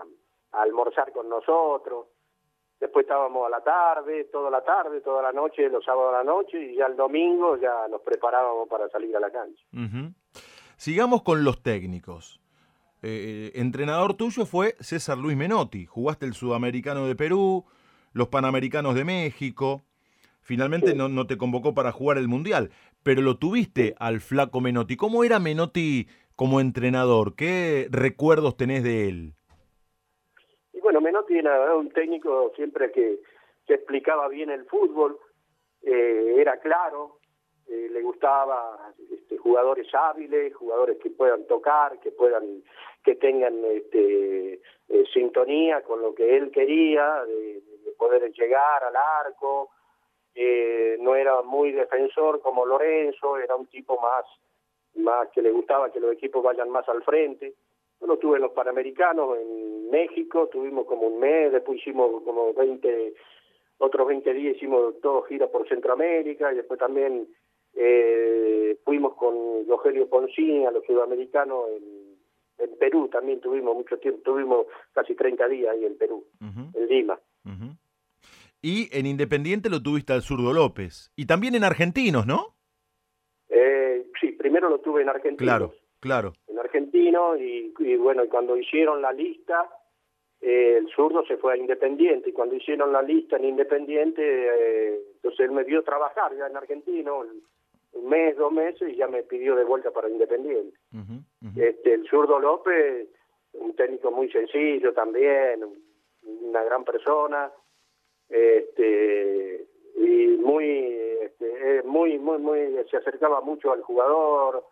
a almorzar con nosotros, después estábamos a la tarde, toda la tarde, toda la noche, los sábados a la noche, y ya el domingo ya nos preparábamos para salir a la cancha. Sigamos con los técnicos. Eh, entrenador tuyo fue César Luis Menotti, jugaste el Sudamericano de Perú, los Panamericanos de México, finalmente no, no, te convocó para jugar el Mundial, pero lo tuviste al flaco Menotti. ¿Cómo era Menotti como entrenador? ¿Qué recuerdos tenés de él? Bueno, Menotti era un técnico siempre que, explicaba bien el fútbol, eh, era claro, eh, le gustaba este, jugadores hábiles, jugadores que puedan tocar, que puedan, que tengan este, eh, sintonía con lo que él quería, de, poder llegar al arco. no era muy defensor como Lorenzo, era un tipo más, más que le gustaba que los equipos vayan más al frente. Bueno, estuve en los Panamericanos en México, tuvimos como un mes, después hicimos como 20, otros 20 días hicimos dos giras por Centroamérica y después también eh, fuimos con Rogelio Poncini a los sudamericanos en, Perú, también tuvimos mucho tiempo, tuvimos casi 30 días ahí en Perú, en Lima. Y en Independiente lo tuviste al Zurdo López. Y también en Argentinos, ¿no? Eh, sí, primero lo tuve en Argentinos. Claro, claro argentino y, bueno, cuando hicieron la lista, eh, el zurdo se fue a Independiente y cuando hicieron la lista en Independiente, eh, entonces él me vio trabajar ya en Argentino, un mes, dos meses y ya me pidió de vuelta para Independiente. Este, el zurdo López un técnico muy sencillo también, una gran persona, este, y muy, este, muy, muy, muy, se acercaba mucho al jugador,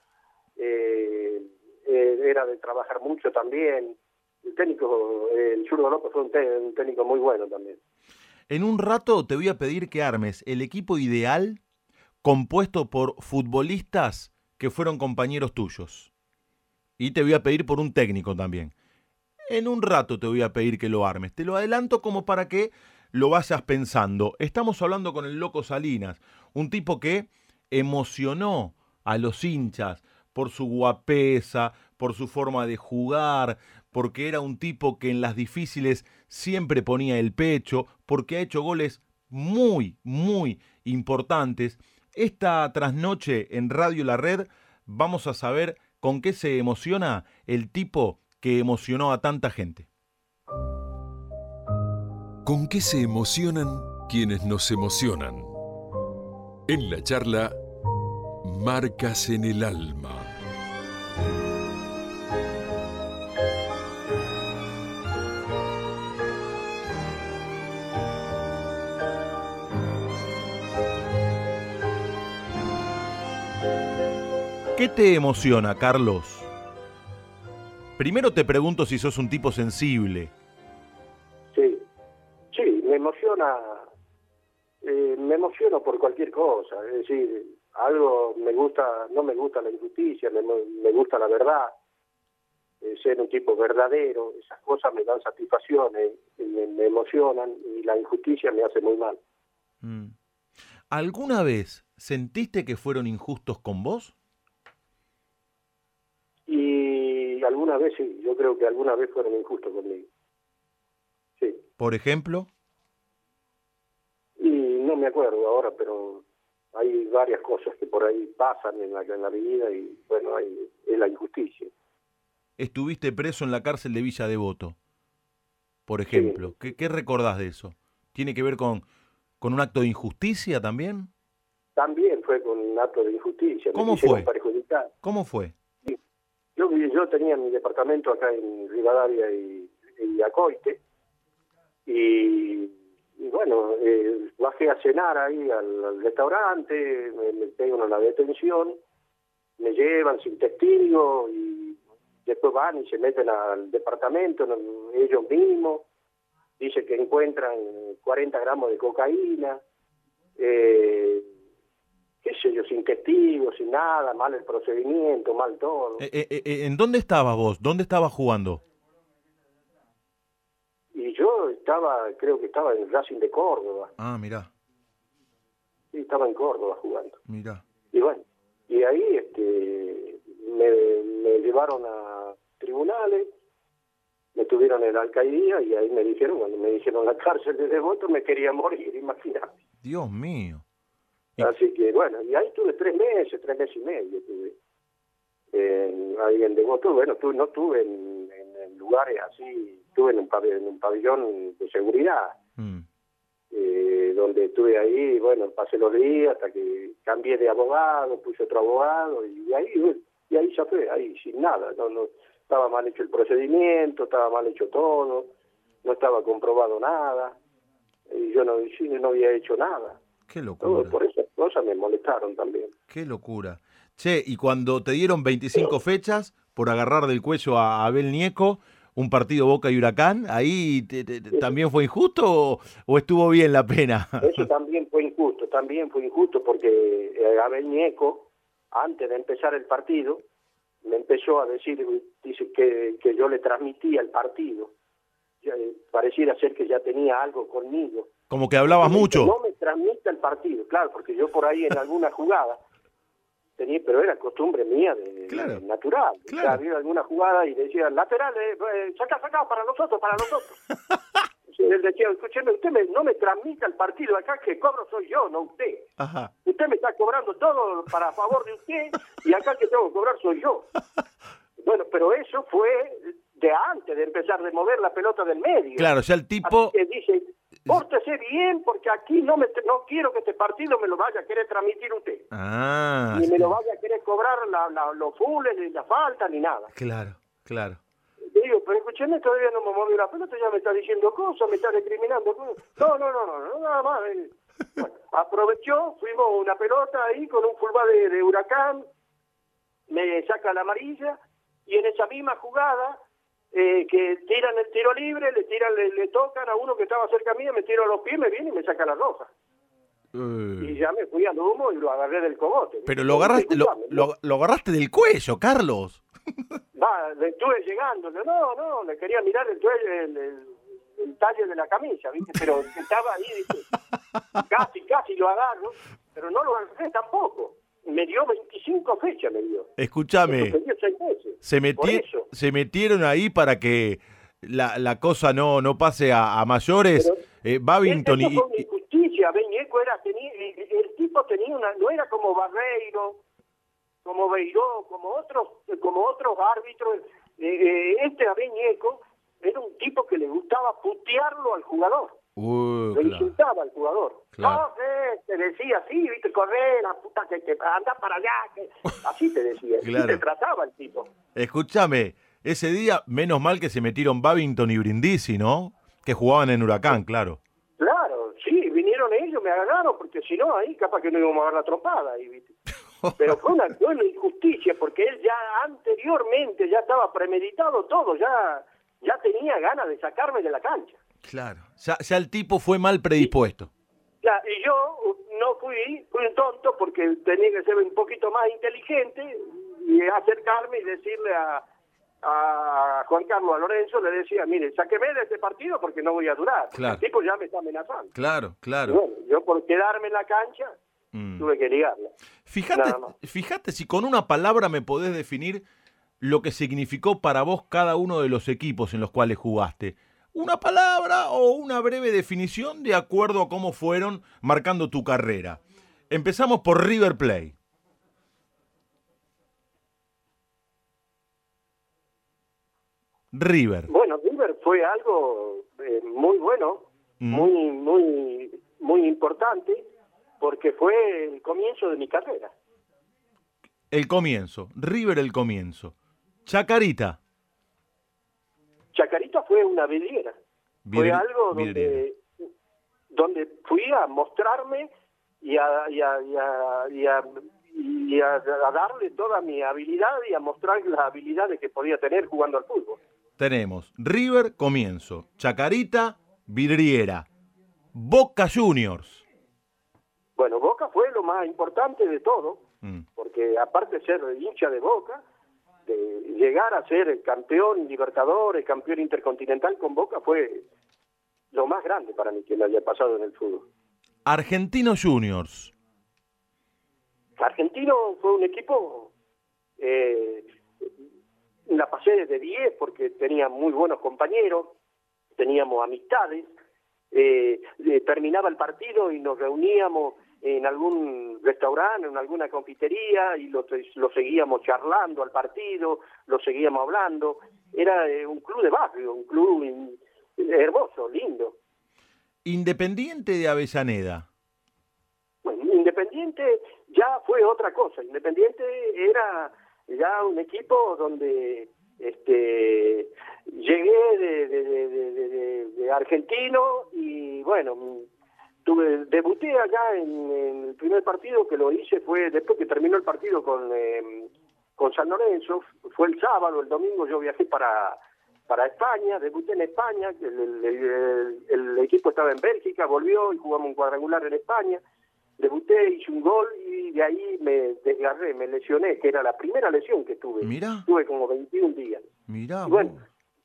eh, eh, era de trabajar mucho también. El técnico, el Zurdo López fue un, técnico muy bueno también. En un rato te voy a pedir que armes el equipo ideal compuesto por futbolistas que fueron compañeros tuyos. Y te voy a pedir por un técnico también. En un rato te voy a pedir que lo armes. Te lo adelanto como para que lo vayas pensando. Estamos hablando con el Loco Salinas, un tipo que emocionó a los hinchas por su guapesa, por su forma de jugar, porque era un tipo que en las difíciles siempre ponía el pecho, porque ha hecho goles muy, muy importantes. Esta trasnoche en Radio La Red vamos a saber con qué se emociona el tipo que emocionó a tanta gente. ¿Con qué se emocionan quienes nos emocionan? En la charla, Marcas en el Alma. ¿Qué te emociona, Carlos? Primero te pregunto si sos un tipo sensible. Sí, sí, me emociona, eh, me emociono por cualquier cosa, es decir, algo me gusta, no me gusta la injusticia, me, gusta la verdad, eh, ser un tipo verdadero, esas cosas me dan satisfacciones, me, emocionan y la injusticia me hace muy mal. Mm. ¿Alguna vez sentiste que fueron injustos con vos? Alguna vez sí, yo creo que alguna vez fueron injustos conmigo. Sí. ¿Por ejemplo? Y no me acuerdo ahora, pero hay varias cosas que por ahí pasan en la, en la vida y bueno, hay, es la injusticia. Estuviste preso en la cárcel de Villa Devoto, por ejemplo. ¿Qué, ¿Qué, recordás de eso? ¿Tiene que ver con, con un acto de injusticia también? También fue con un acto de injusticia. ¿Cómo fue? ¿Cómo fue? Yo, yo tenía mi departamento acá en Rivadavia y, y Acoite, y, bueno, eh, bajé a cenar ahí al, restaurante, me, me tengo una detención, me llevan sin testigo y después van y se meten al departamento ellos mismos, dicen que encuentran 40 gramos de cocaína, eh, qué sé yo, sin testigos, sin nada, mal el procedimiento, mal todo. Eh, eh, eh, ¿En dónde estabas vos? ¿Dónde estabas jugando? Y yo estaba, creo que estaba en el Racing de Córdoba. Ah, mira. Sí, estaba en Córdoba jugando. Mira. Y bueno, y ahí este, me, llevaron a tribunales, me tuvieron en la alcaldía y ahí me dijeron, cuando me dijeron la cárcel de devoto, me quería morir, <laughs> imagínate. Dios mío. Así que bueno, y ahí tuve tres meses, tres meses y medio tuve ahí en Devoto. Bueno, no estuve en, lugares así, estuve en un, pabellón, un pabellón de seguridad, mm. eh, donde estuve ahí, bueno, pasé los días hasta que cambié de abogado, puse otro abogado y ahí y ahí ya fue, ahí sin nada, no, no estaba mal hecho el procedimiento, estaba mal hecho todo, no estaba comprobado nada, y yo no, no había hecho nada. Qué locura. por esas cosas me molestaron también. Qué locura. Che, y cuando te dieron 25 fechas por agarrar del cuello a Abel Nieco, un partido Boca y Huracán, ¿ahí también fue injusto o, estuvo bien la pena? Eso también fue injusto, también fue injusto porque eh, Abel Nieco, antes de empezar el partido, me empezó a decir, dice que, que yo le transmitía el partido. Eh, pareciera ser que ya tenía algo conmigo. Como que hablabas mucho. No me transmite el partido, claro, porque yo por ahí en alguna jugada tenía, pero era costumbre mía de, natural. Claro. había alguna jugada y decía, laterales, eh, saca, saca, para nosotros, para nosotros. <laughs> él decía, escúcheme, usted no me transmite el partido acá, que cobro soy yo, no usted. Usted me está cobrando todo para favor de usted y acá que tengo que cobrar soy yo. <laughs> bueno, pero eso fue de antes de empezar de mover la pelota del medio. Claro, o sea, el tipo... que dice, pórtese bien porque aquí no me no quiero que este partido me lo vaya a querer transmitir usted. Ah. Ni me lo vaya a querer cobrar la, los fulles, ni la falta, ni nada. Claro, claro. Le digo, pero escúcheme, todavía no me movió la pelota, ya me está diciendo cosas, me está discriminando. No, no, no, no, no nada más. eh. Bueno, aprovechó, fuimos una pelota ahí con un fullback de, de huracán, me saca la amarilla y en esa misma jugada eh, que tiran el tiro libre, le tiran, le, le tocan a uno que estaba cerca mío, me tiro a los pies, me viene y me saca la roja. Y ya me fui al humo y lo agarré del cogote. Pero lo agarraste, lo, lo- lo agarraste del cuello, Carlos. <laughs> Va, le estuve llegando, no, no, le quería mirar el, el, el- el talle de la camisa, ¿viste? Pero estaba ahí, ¿viste? <laughs> casi, casi lo agarro, pero no lo agarré tampoco. Me dio 25 fechas, me dio. Escúchame, se, meti- metieron ahí para que la, la cosa no, no pase a, a mayores. Pero- Eh, Babington Eso y, fue una injusticia, Beñeco era, tenía, el, el tipo tenía una, no era como Barreiro, como Beiró, como otros, como otros árbitros, eh, eh, este Abeñeco era un tipo que le gustaba putearlo al jugador. Uh, Lo claro. insultaba al jugador. Claro. No, eh, te decía así, viste, correr, la puta que, que anda para allá. que- <laughs> Así te decía. Así Claro. te trataba el tipo. Escúchame, ese día, menos mal que se metieron Babington y Brindisi, ¿no? Que jugaban en Huracán, claro. Claro, sí, vinieron ellos, me agarraron, porque si no, ahí capaz que no íbamos a dar la trompada. Ahí, ¿viste? <laughs> Pero fue una, fue una injusticia, porque él ya anteriormente ya estaba premeditado todo, ya, ya tenía ganas de sacarme de la cancha. Claro. Ya, ya el tipo fue mal predispuesto. Ya, y yo uh, no fui, fui un tonto porque tenía que ser un poquito más inteligente y acercarme y decirle a, a Juan Carlos, a Lorenzo, le decía, mire, sáqueme de este partido porque no voy a durar. Claro. El tipo ya me está amenazando. Claro, Y claro. Bueno, yo por quedarme en la cancha Mm. tuve que ligarla. Fíjate, fíjate si con una palabra me podés definir lo que significó para vos cada uno de los equipos en los cuales jugaste. Una palabra o una breve definición de acuerdo a cómo fueron marcando tu carrera. Empezamos por River Plate. River. Bueno, River fue algo eh, muy bueno, Mm. muy, muy, muy importante, porque fue el comienzo de mi carrera. El comienzo. River el comienzo. Chacarita. Chacarita fue una vidriera. Fue algo donde, donde fui a mostrarme y a, y a, y a, y a- y a- a darle toda mi habilidad y a mostrar las habilidades que podía tener jugando al fútbol. Tenemos River, comienzo. Chacarita, vidriera. Boca Juniors. Bueno, Boca fue lo más importante de todo, Mm. porque aparte de ser hincha de Boca, de llegar a ser el campeón Libertadores, campeón intercontinental con Boca fue lo más grande para mí que me haya pasado en el fútbol. Argentino Juniors. Argentino fue un equipo, eh, la pasé de 10 porque tenía muy buenos compañeros, teníamos amistades, eh, eh, terminaba el partido y nos reuníamos en algún restaurante, en alguna confitería y lo, lo seguíamos charlando al partido, lo seguíamos hablando. Era eh, un club de barrio, un club in- hermoso, lindo. Independiente de Avellaneda. Bueno, Independiente ya fue otra cosa. Independiente era ya un equipo donde este llegué de, de, de- de- de- de argentino y bueno tuve debuté allá en, en el primer partido que lo hice fue después que terminó el partido con eh, con San Lorenzo fue el sábado el domingo yo viajé para para España, debuté en España, el, el- el- el equipo estaba en Bélgica, volvió y jugamos un cuadrangular en España, debuté, hice un gol y de ahí me desgarré, me lesioné, que era la primera lesión que tuve. Mirá. Tuve como 21 días. Mirá, Y bueno.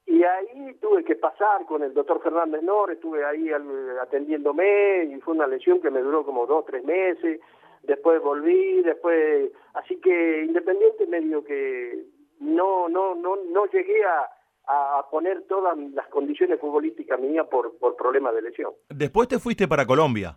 Y ahí tuve que pasar con el doctor Fernández Nor, estuve ahí al- atendiéndome y fue una lesión que me duró como dos, tres meses. Después volví, después, así que Independiente medio que no, no, no, no llegué a, a poner todas las condiciones futbolísticas mías por, por problemas de lesión. Después te fuiste para Colombia.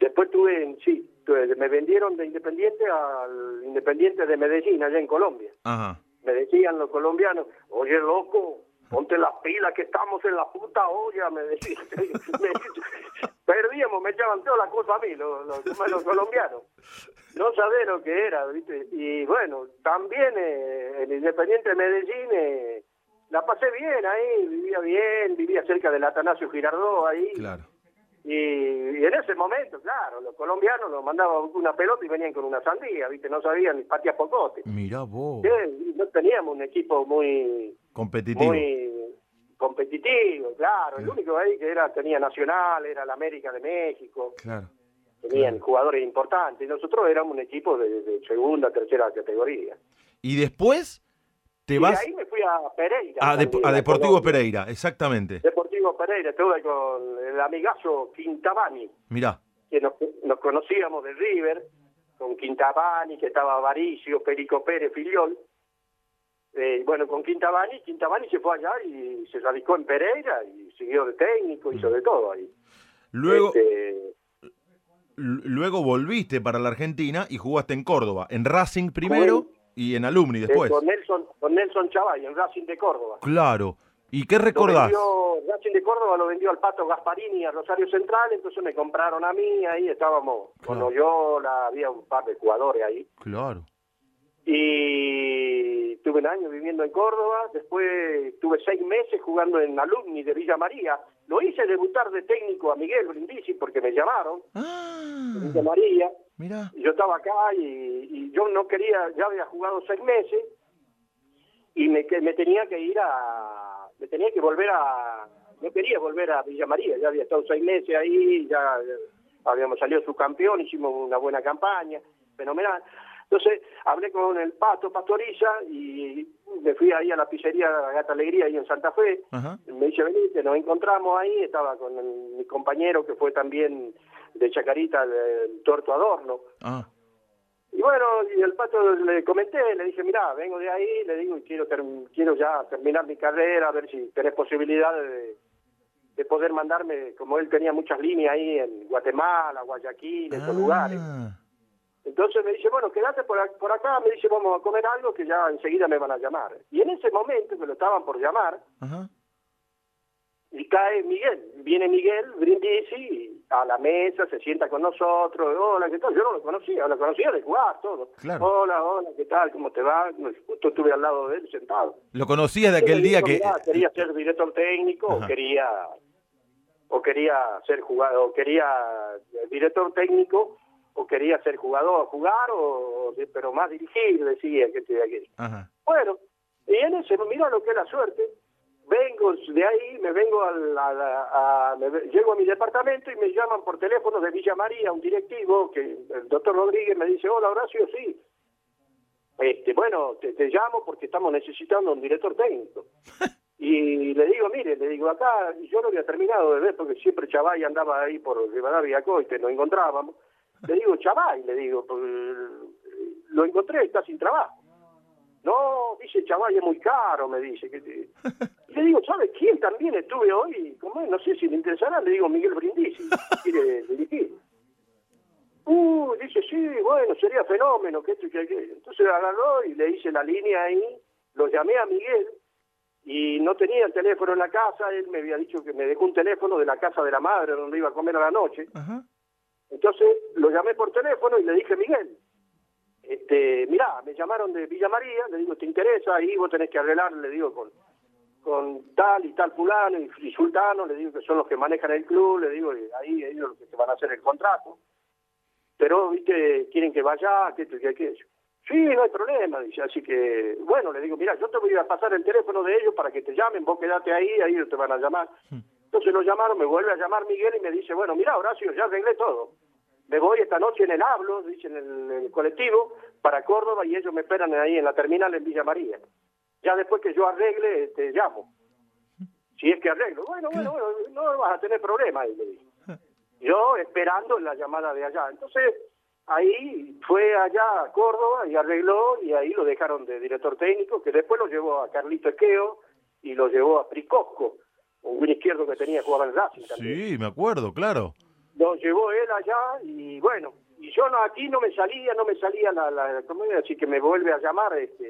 Después tuve, sí, tuve- me vendieron de Independiente al Independiente de Medellín, allá en Colombia. Ajá. Me decían los colombianos, oye loco, ponte las pilas que estamos en la puta olla, me decían. <laughs> Me- perdíamos, me echaban toda la cosa a mí, los, los, colombianos. no sabés lo que era, ¿viste? Y bueno, también eh, el Independiente de Medellín eh, la pasé bien ahí, vivía bien, vivía cerca del Atanasio Girardot ahí. Claro. Y, y en ese momento, claro, los colombianos nos mandaban una pelota y venían con una sandía, ¿viste? No sabían ni patear pocote. Mirá vos. Sí, no teníamos un equipo muy Competitivo. muy competitivo, claro. El único ahí que era tenía Nacional, era la América de México, Claro. tenían jugadores importantes. Y nosotros éramos un equipo de, de segunda, tercera categoría. Y después te y vas de ahí me fui a Pereira. a, Dep- a Deportivo. Pereira, exactamente. Deportivo Pereira, estuve con el amigazo Quintabani, Mirá. que nos, nos conocíamos de River, con Quintabani, que estaba Avaricio, Perico Pérez, Filiol. Eh, bueno, con Quintabani, Quintabani se fue allá y se radicó en Pereira y siguió de técnico, hizo de todo ahí. Luego, Este, luego volviste para la Argentina y jugaste en Córdoba, en Racing primero y en Alumni eh, después. con Nelson, con Nelson Chavay en Racing de Córdoba. Claro. ¿Y qué Lo recordás? vendió- Racing de Córdoba lo vendió al Pato Gasparini a Rosario Central, entonces me compraron a mí, ahí estábamos con Claro. Loyola, había un par de jugadores ahí. Claro. Y tuve un año viviendo en Córdoba, después tuve seis meses jugando en Alumni de Villa María. Lo hice debutar de técnico a Miguel Brindisi porque me llamaron, de Ah, Villa María. mirá. Y yo estaba acá y, y yo no quería, ya había jugado seis meses y me tenía que ir a, me tenía que volver a, no quería volver a Villa María, ya había estado seis meses ahí, ya eh, habíamos salido subcampeón, hicimos una buena campaña, fenomenal. Entonces hablé con el Pato Pastoriza y me fui ahí a la pizzería Gata Alegría ahí en Santa Fe. Ajá. Me dice, venite, nos encontramos ahí, estaba con el- mi compañero que fue también de Chacarita, el, el Torto Adorno. Ah, Y bueno, y el pato le comenté, le dije, mira, vengo de ahí, le digo, y quiero, term- quiero ya terminar mi carrera, a ver si tenés posibilidad de, de poder mandarme, como él tenía muchas líneas ahí en Guatemala, Guayaquil, en esos lugares. Ah, Entonces me dice, bueno, quédate por, por acá, me dice, vamos a comer algo que ya enseguida me van a llamar. Y en ese momento que lo estaban por llamar, Ajá. Y cae Miguel, viene Miguel Brindisi a la mesa, se sienta con nosotros, hola, ¿qué tal? Yo no lo conocía, lo conocía de jugar, todo. Claro. Hola, hola, ¿qué tal? ¿Cómo te va? Justo estuve al lado de él sentado. Lo conocías de aquel día que... "Mirá, quería ser director técnico o quería o quería ser jugador, o quería eh, director técnico o quería ser jugador, jugar o pero más dirigir, decía que aquí. Ajá. Bueno, y en ese, mira lo que es la suerte. Vengo de ahí, me vengo a la- a me llego a mi departamento y me llaman por teléfono de Villa María, un directivo, que el doctor Rodríguez me dice, hola Horacio, sí. Este, bueno, te, te llamo porque estamos necesitando un director técnico. <laughs> Y le digo, mire, le digo, acá yo no había terminado de ver porque siempre Chavay andaba ahí por Rivadavia Coite, nos encontrábamos. Le digo, Chavay, le digo, pues, lo encontré, está sin trabajo. No, dice Chavay, es muy caro, me dice. Que te- Y <laughs> le digo, ¿sabe quién también estuve hoy? Como no sé si le interesará, le digo Miguel Brindisi, <laughs> quiere dirigir. Uh, dice, sí, bueno, sería fenómeno, que esto y que aquello. Entonces agarró y le hice la línea ahí, lo llamé a Miguel y no tenía el teléfono en la casa, él me había dicho que me dejó un teléfono de la casa de la madre donde iba a comer a la noche. Ajá. Entonces lo llamé por teléfono y le dije, Miguel, este, mirá, me llamaron de Villa María, le digo, ¿te interesa? Ahí vos tenés que arreglar, le digo, con, con tal y tal fulano y, y sultano, le digo que son los que manejan el club, le digo, y ahí ellos los que te van a hacer el contrato. Pero, viste, quieren que vaya, que esto y que aquello. Sí, no hay problema, dice. Así que, bueno, le digo, mira, yo te voy a pasar el teléfono de ellos para que te llamen, vos quedate ahí, ahí te van a llamar. Entonces lo llamaron, me vuelve a llamar Miguel y me dice, bueno, mira, Horacio, ya arreglé todo. Me voy esta noche en el hablo, dice en el, colectivo, para Córdoba y ellos me esperan ahí en la terminal en Villa María. Ya después que yo arregle, te llamo. Si es que arreglo. Bueno, bueno, bueno, no vas a tener problema, ahí le dije. Yo esperando la llamada de allá. Entonces, ahí fue allá a Córdoba y arregló y ahí lo dejaron de director técnico, que después lo llevó a Carlito Esqueo y lo llevó a Pricosco, un izquierdo que tenía jugaba en Racing también. Sí, me acuerdo, claro. Lo llevó él allá y bueno, y yo no, aquí no me salía, no me salía la, la ¿cómo era? así que me vuelve a llamar, este,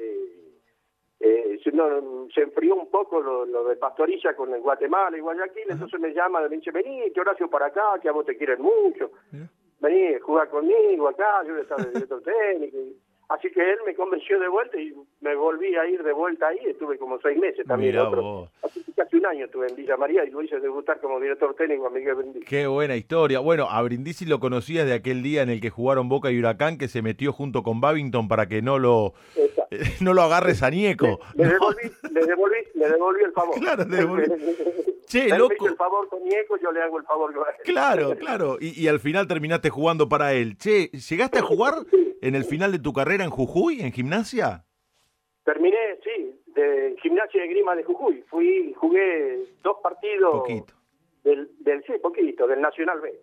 eh, se, no, se enfrió un poco lo, lo de Pastorilla con el Guatemala y Guayaquil, entonces me llama, me dice, vení, que Horacio para acá, que a vos te quieren mucho. Mira. vení, jugar conmigo acá, yo estaba de director técnico. <laughs> Así que él me convenció de vuelta y me volví a ir de vuelta ahí. Estuve como seis meses también. Mirá otro- vos. Así que casi un año estuve en Villa María y lo hice debutar como director técnico a Miguel Brindisi. Qué buena historia. Bueno, a Brindisi lo conocías de aquel día en el que jugaron Boca y Huracán, que se metió junto con Babington para que no lo, Esa. no lo agarre Sanieco. Le No, devolví, le devolví, le devolví el favor. <laughs> Claro, le devolví. <laughs> Che, Él me loco. hizo el favor yo le hago el favor con él. Claro, <laughs> claro. Y, y al final terminaste jugando para él. Che, ¿llegaste a jugar en el final de tu carrera en Jujuy, en gimnasia? Terminé, sí, de gimnasia de grima de Jujuy. Fui, jugué dos partidos Poquito. del, del sí, poquito, del Nacional B.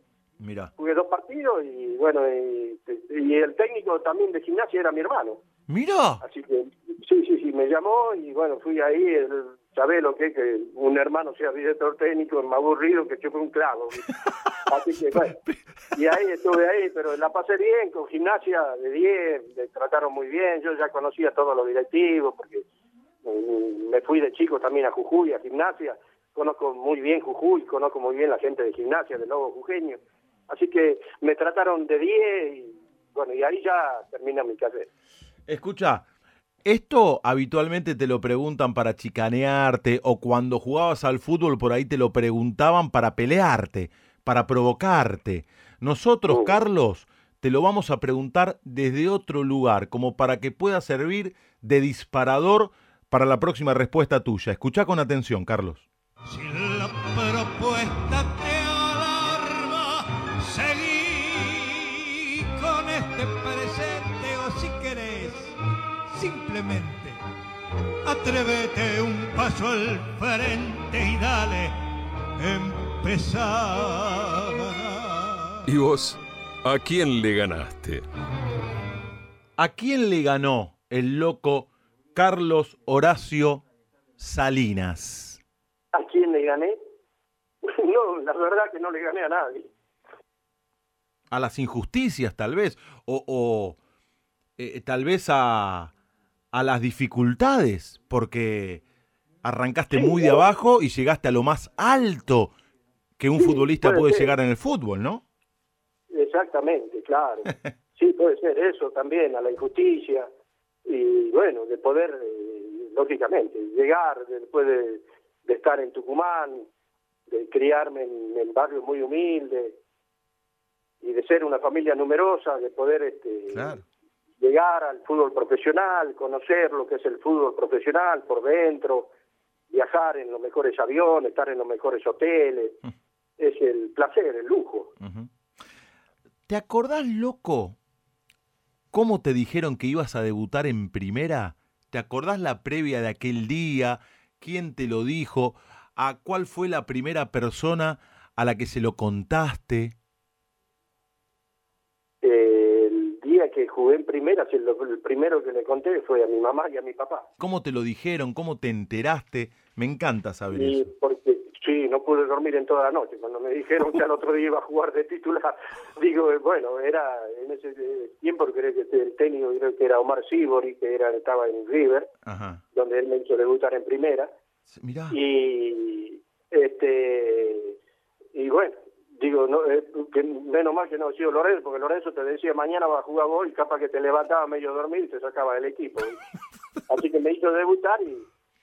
Mira. Jugué dos partidos y bueno, y, y el técnico también de gimnasia era mi hermano. Mira. Así que sí, sí, sí, me llamó y bueno, fui ahí, el, sabés lo que es que un hermano sea director técnico, es más aburrido que chupe un clavo. <laughs> Así que bueno, y ahí estuve ahí, pero la pasé bien, con gimnasia de 10, me trataron muy bien, yo ya conocía a todos los directivos, porque mm, me fui de chico también a Jujuy, a gimnasia, conozco muy bien Jujuy, conozco muy bien la gente de gimnasia, de Lobo Jujeño, así que me trataron de 10 y bueno, y ahí ya termina mi carrera. Escucha, esto habitualmente te lo preguntan para chicanearte o cuando jugabas al fútbol por ahí te lo preguntaban para pelearte, para provocarte. Nosotros, Oh. Carlos, te lo vamos a preguntar desde otro lugar, como para que pueda servir de disparador para la próxima respuesta tuya. Escucha con atención, Carlos. Si la propuesta atrévete un paso al frente y dale, empezar. ¿Y vos? ¿A quién le ganaste? ¿A quién le ganó el loco Carlos Horacio Salinas? ¿A quién le gané? <laughs> No, la verdad que no le gané a nadie. a las injusticias tal vez, o, o, eh, tal vez a, a las dificultades, porque arrancaste Sí, muy de claro. abajo y llegaste a lo más alto que un Sí, futbolista puede llegar en el fútbol, ¿no? Exactamente, claro. <laughs> Sí, puede ser eso también, a la injusticia. Y bueno, de poder, eh, lógicamente, llegar después de, de estar en Tucumán, de criarme en, en barrios muy humildes y de ser una familia numerosa, de poder este, llegar al fútbol profesional, conocer lo que es el fútbol profesional por dentro, viajar en los mejores aviones, estar en los mejores hoteles. Es el placer, el lujo. ¿Te acordás, loco, cómo te dijeron que ibas a debutar en primera? ¿Te acordás la previa de aquel día? ¿Quién te lo dijo? ¿A cuál fue la primera persona a la que se lo contaste? el día que jugué en primera, el primero que le conté fue a mi mamá y a mi papá. ¿Cómo te lo dijeron? ¿Cómo te enteraste? Me encanta saber Y eso. porque sí, no pude dormir en toda la noche. Cuando me dijeron que al otro día iba a jugar de titular, <laughs> digo, eh, bueno, era en ese eh, tiempo creo que el técnico creo que era Omar Sibori, que era estaba en River, Ajá. donde él me hizo debutar en primera. Mirá. Y este y bueno, digo, no, eh, que menos mal que no ha sido Lorenzo, porque Lorenzo te decía mañana va a jugar vos y capaz que te levantaba medio dormir y te sacaba del equipo. <laughs> Así que me hizo debutar y,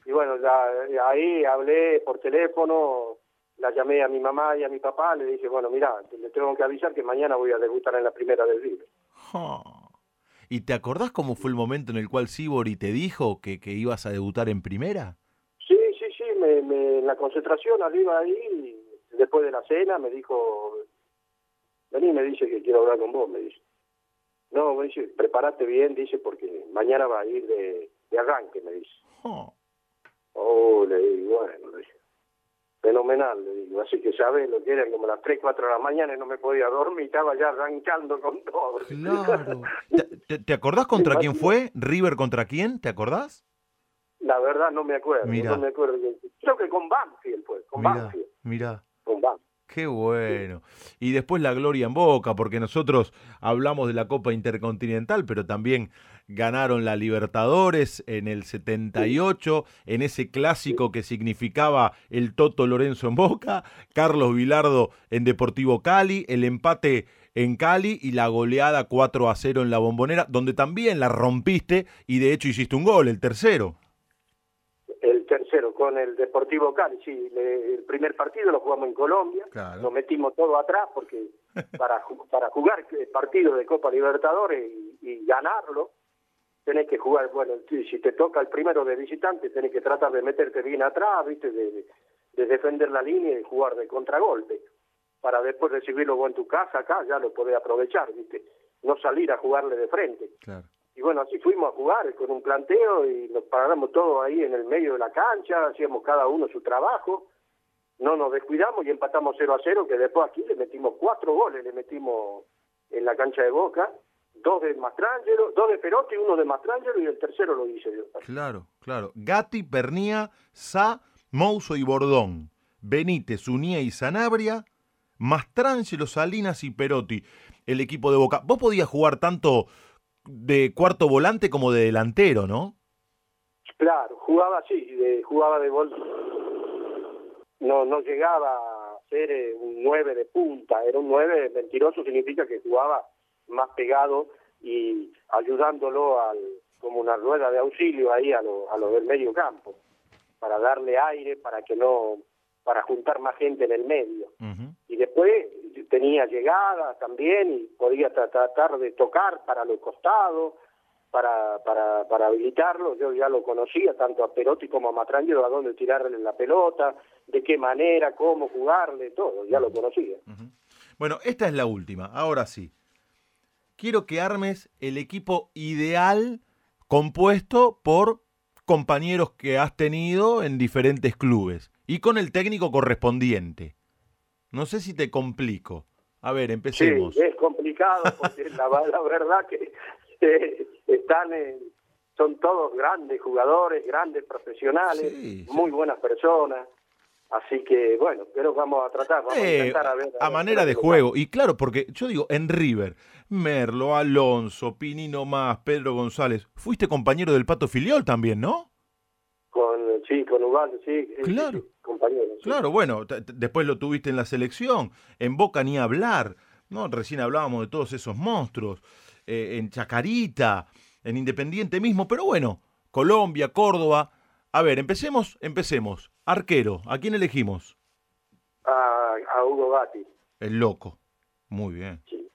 y bueno, ya, ahí hablé por teléfono, la llamé a mi mamá y a mi papá, le dije, bueno, mira, le tengo que avisar que mañana voy a debutar en la primera del River. Jo. ¿Y te acordás cómo fue el momento en el cual Sibori te dijo que, que ibas a debutar en primera? Sí, sí, sí, me, me- en la concentración arriba ahí, después de la cena, me dijo, vení, me dice que quiero hablar con vos, me dice. No, me dice, prepárate bien, dice, porque mañana va a ir de, de arranque, me dice. Jo. Oh, le digo, bueno, le dije, fenomenal, le digo, así que sabes lo que eran como las 3, 4 de la mañana y no me podía dormir, estaba ya arrancando con todo. Claro. <laughs> ¿Te, te- acordás contra quién fue? ¿River contra quién? ¿Te acordás? La verdad no me acuerdo, Mirá. no me acuerdo. Creo que con Banfield fue, con Mirá, Banfield, mirá. Qué bueno. Y después la gloria en Boca, porque nosotros hablamos de la Copa Intercontinental, pero también ganaron la Libertadores en el 78, en ese clásico que significaba el Toto Lorenzo en Boca, Carlos Vilardo en Deportivo Cali, el empate en Cali y la goleada 4 a 0 en la bombonera, donde también la rompiste y de hecho hiciste un gol, el tercero. Con el Deportivo Cali, sí. le- el primer partido lo jugamos en Colombia, Claro. lo metimos todo atrás porque <laughs> para, para jugar el partido de Copa Libertadores y, y ganarlo, tenés que jugar, bueno, si te toca el primero de visitante, tenés que tratar de meterte bien atrás, ¿viste? De, de- de defender la línea y jugar de contragolpe, para después recibirlo vos en tu casa, acá ya lo podés aprovechar, ¿viste? No salir a jugarle de frente. Claro. Y bueno, así fuimos a jugar con un planteo y nos paramos todos ahí en el medio de la cancha, hacíamos cada uno su trabajo, no nos descuidamos y empatamos 0 a 0, que después aquí le metimos cuatro goles, le metimos en la cancha de Boca, dos de Mastrangelo, dos de Perotti, uno de Mastrangelo y el tercero lo hice yo. Claro, claro. Gatti, Pernía, Sa, Mouso y Bordón. Benítez, Unía y Sanabria. Mastrangelo, Salinas y Perotti. El equipo de Boca. Vos podías jugar tanto de cuarto volante como de delantero, ¿no? Claro, jugaba así, jugaba de gol. No, no llegaba a ser eh, un 9 de punta, era un 9 mentiroso, significa que jugaba más pegado y ayudándolo al, como una rueda de auxilio ahí a lo, a lo del medio campo, para darle aire, para que no, para juntar más gente en el medio. Y después tenía llegada también y podía tra- tratar de tocar para los costados, para, para, para habilitarlo. Yo ya lo conocía, tanto a Perotti como a Matrangelo, a dónde tirarle la pelota, de qué manera, cómo jugarle, todo, ya lo conocía. Bueno, esta es la última. Ahora sí. Quiero que armes el equipo ideal compuesto por compañeros que has tenido en diferentes clubes y con el técnico correspondiente. No sé si te complico. A ver, empecemos. Sí, es complicado porque <laughs> la, la verdad que eh, están en- son todos grandes jugadores, grandes profesionales, Sí, sí. muy buenas personas. Así que, bueno, pero vamos a tratar, vamos a Eh, intentar a ver. a manera de juego. Y claro, porque yo digo, en River, Merlo, Alonso, Pinino Más, Pedro González, fuiste compañero del Pato Filiol también, ¿no? Con, sí, con Ubaldo, sí. sí, Claro. sí, compañero. sí. Claro, bueno, después lo tuviste en la selección, en Boca ni hablar, ¿no? Recién hablábamos de todos esos monstruos, eh, en Chacarita, en Independiente mismo, pero bueno, Colombia, Córdoba. A ver, empecemos, empecemos. Arquero, ¿a quién elegimos? A, a Hugo Gatti. El loco. Muy bien. Sí.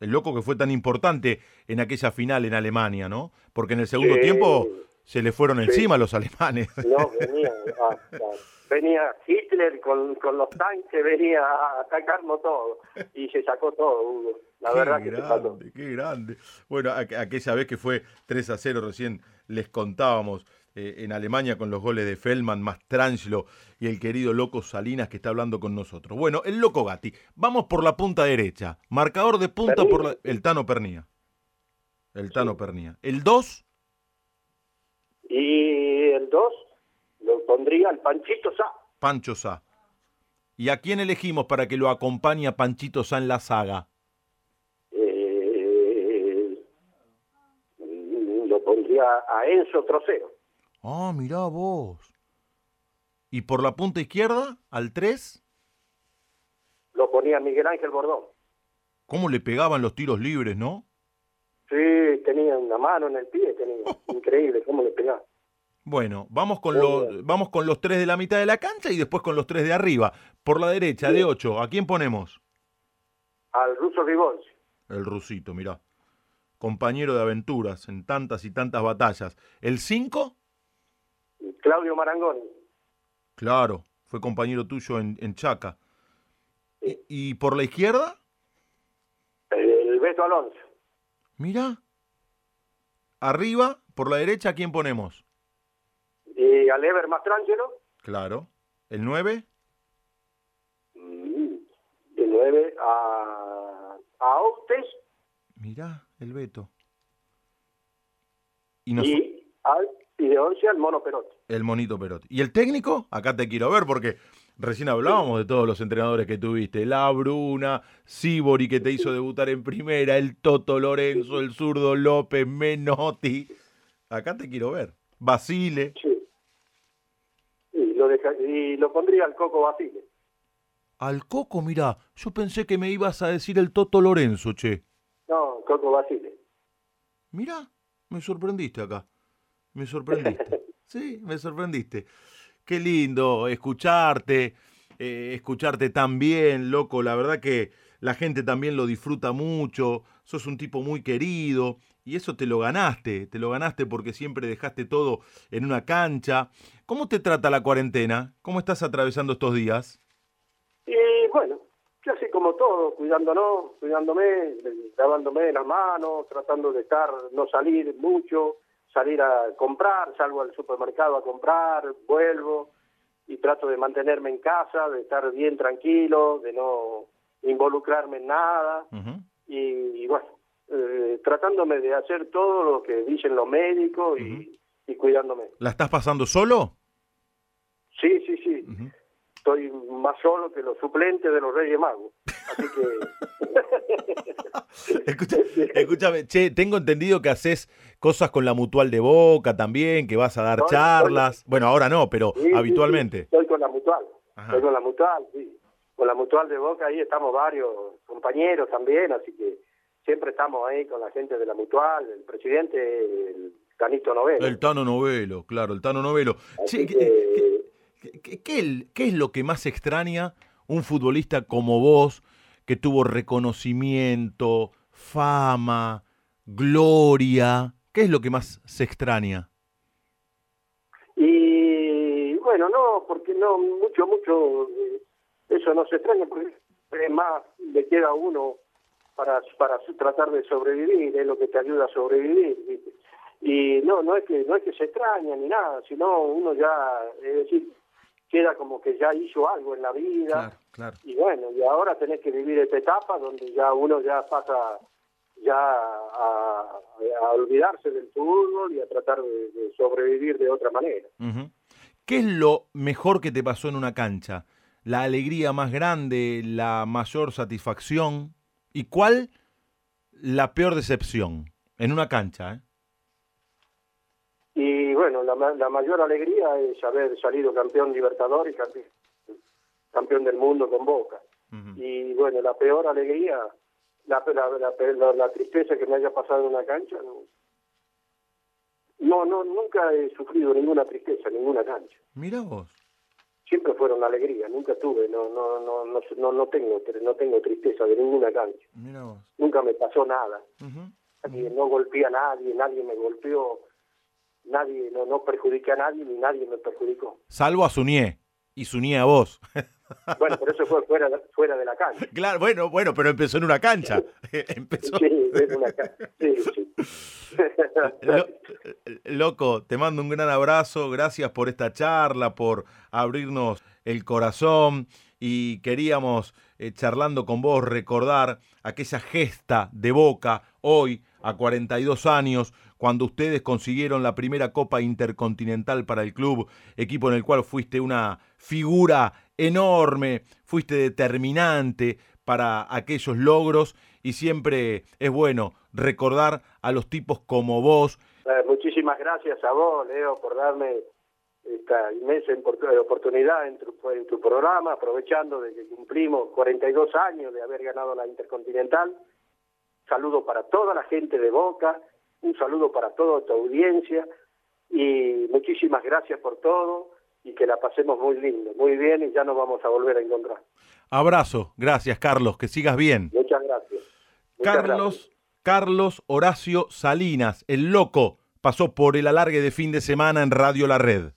El loco que fue tan importante en aquella final en Alemania, ¿no? Porque en el segundo tiempo se le fueron Sí. encima los alemanes. No, venía, ah, venía Hitler con, con los tanques, venía a atacarnos todo. Y se sacó todo, Hugo. La qué verdad que se sacó. grande, qué grande. Bueno, aqu- aquella vez que fue 3 a 0, recién les contábamos eh, en Alemania con los goles de Feldman, Mastrangelo y el querido Loco Salinas que está hablando con nosotros. Bueno, el Loco Gatti. Vamos por la punta derecha. Marcador de punta por la- el Tano Pernía. El Tano Pernía. El 2, Y el 2 lo pondría el Panchito Sá. Pancho Sá. ¿Y a quién elegimos para que lo acompañe a Panchito Sá en la saga? Eh, lo pondría a Enzo Trocero. Ah, mirá vos. ¿Y por la punta izquierda, al 3? Lo ponía Miguel Ángel Bordón. ¿Cómo le pegaban los tiros libres, no? Sí, tenía una mano en el pie, tenía. <laughs> Increíble cómo le pegaba. Bueno, vamos con, los, vamos con los tres de la mitad de la cancha y después con los tres de arriba. Por la derecha, de 8, ¿a quién ponemos? Al ruso Ribolsi. El rusito, mirá. Compañero de aventuras en tantas y tantas batallas. ¿El 5? Claudio Marangoni. Claro, fue compañero tuyo en, en Chaca. ¿Y, y por la izquierda? El Beto Alonso. Mirá. Arriba, por la derecha, ¿a quién ponemos? Y al Ever Mastrangelo. Claro. ¿El 9? mm, De 9 a, a Outes. Mirá, el Beto. Y, nos- Y, al, y de 11 al Mono Perotti. el monito Perotti. ¿Y el técnico? Acá te quiero ver porque recién hablábamos de todos los entrenadores que tuviste. La Bruna, Sibori que te hizo debutar en primera, el Toto Lorenzo, el zurdo López, Menotti. Acá te quiero ver. Basile. Sí. Y lo, deja- y lo pondría al Coco Basile. Al Coco, mira, yo pensé que me ibas a decir el Toto Lorenzo, che. No, Coco Basile. Mira, me sorprendiste acá. Me sorprendiste. <laughs> Sí, me sorprendiste. Qué lindo escucharte, eh, escucharte tan bien, loco. La verdad que la gente también lo disfruta mucho. Sos un tipo muy querido y eso te lo ganaste. Te lo ganaste porque siempre dejaste todo en una cancha. ¿Cómo te trata la cuarentena? ¿Cómo estás atravesando estos días? Y bueno, casi como todo, cuidándonos, cuidándome, lavándome las manos, tratando de estar, no salir mucho, salir a comprar, salgo al supermercado a comprar, vuelvo y trato de mantenerme en casa, de estar bien tranquilo, de no involucrarme en nada y, bueno, eh, tratándome de hacer todo lo que dicen los médicos y, y cuidándome. ¿La estás pasando solo? Sí, sí, sí. Estoy más solo que los suplentes de los Reyes Magos. Así que... <laughs> Escúchame, che, tengo entendido que haces cosas con la mutual de Boca también, que vas a dar charlas. Bueno, ahora no, pero Sí, sí, sí, habitualmente. Estoy con la mutual. Ajá. Estoy con la mutual, sí. Con la mutual de Boca ahí estamos varios compañeros también, así que siempre estamos ahí con la gente de la mutual, el presidente, el Canito Novelo. El Tano Novelo, claro, el Tano Novelo. Así Che, ¿qué, que- qué- es lo que más extraña un futbolista como vos, que tuvo reconocimiento, fama, gloria? ¿Qué es lo que más se extraña? Y bueno, no, porque no, mucho, mucho, eh, eso no se extraña, porque más le queda a uno para, para tratar de sobrevivir, es lo que te ayuda a sobrevivir. Y no, no es que no es que se extraña ni nada, sino uno ya, es decir, queda como que ya hizo algo en la vida. claro. Y bueno, y ahora tenés que vivir esta etapa donde ya uno ya pasa ya a, a olvidarse del fútbol y a tratar de, de sobrevivir de otra manera. ¿Qué es lo mejor que te pasó en una cancha? ¿La alegría más grande, la mayor satisfacción? ¿Y cuál la peor decepción? En una cancha, ¿eh? Y bueno, la, la mayor alegría es haber salido campeón libertador y campeón, campeón del mundo con Boca. Y bueno, la peor alegría, la, la, la, tristeza que me haya pasado en una cancha, no. No, no, nunca he sufrido ninguna tristeza ninguna cancha. Mira vos. Siempre fueron alegría, nunca tuve, no, no, no, no, no, no tengo, no tengo tristeza de ninguna cancha. Mira vos. Nunca me pasó nada. Nadie- no golpeé a nadie, nadie me golpeó, nadie, no, no perjudiqué a nadie ni nadie me perjudicó. Salvo a Suñé. Y Suñé a vos. <laughs> Bueno, pero eso fue fuera, de- fuera de la cancha. claro, bueno, bueno, pero empezó en una cancha. <laughs> empezó. Sí, en una cancha. Sí, sí. <laughs> Lo- loco, te mando un gran abrazo, gracias por esta charla, por abrirnos el corazón y queríamos, eh, charlando con vos, recordar aquella gesta de Boca hoy, a 42 años, cuando ustedes consiguieron la primera Copa Intercontinental para el club, equipo en el cual fuiste una figura enorme, fuiste determinante para aquellos logros y siempre es bueno recordar a los tipos como vos. Eh, muchísimas gracias a vos, Leo, por darme esta inmensa import- oportunidad en tu, en tu programa, aprovechando de que cumplimos 42 años de haber ganado la Intercontinental. Saludo para toda la gente de Boca, un saludo para toda tu audiencia y muchísimas gracias por todo y que la pasemos muy lindo, muy bien y ya nos vamos a volver a encontrar. Abrazo, gracias Carlos, que sigas bien. Muchas gracias. Muchas Carlos, Carlos Horacio Salinas, el loco, pasó por el alargue de fin de semana en Radio La Red.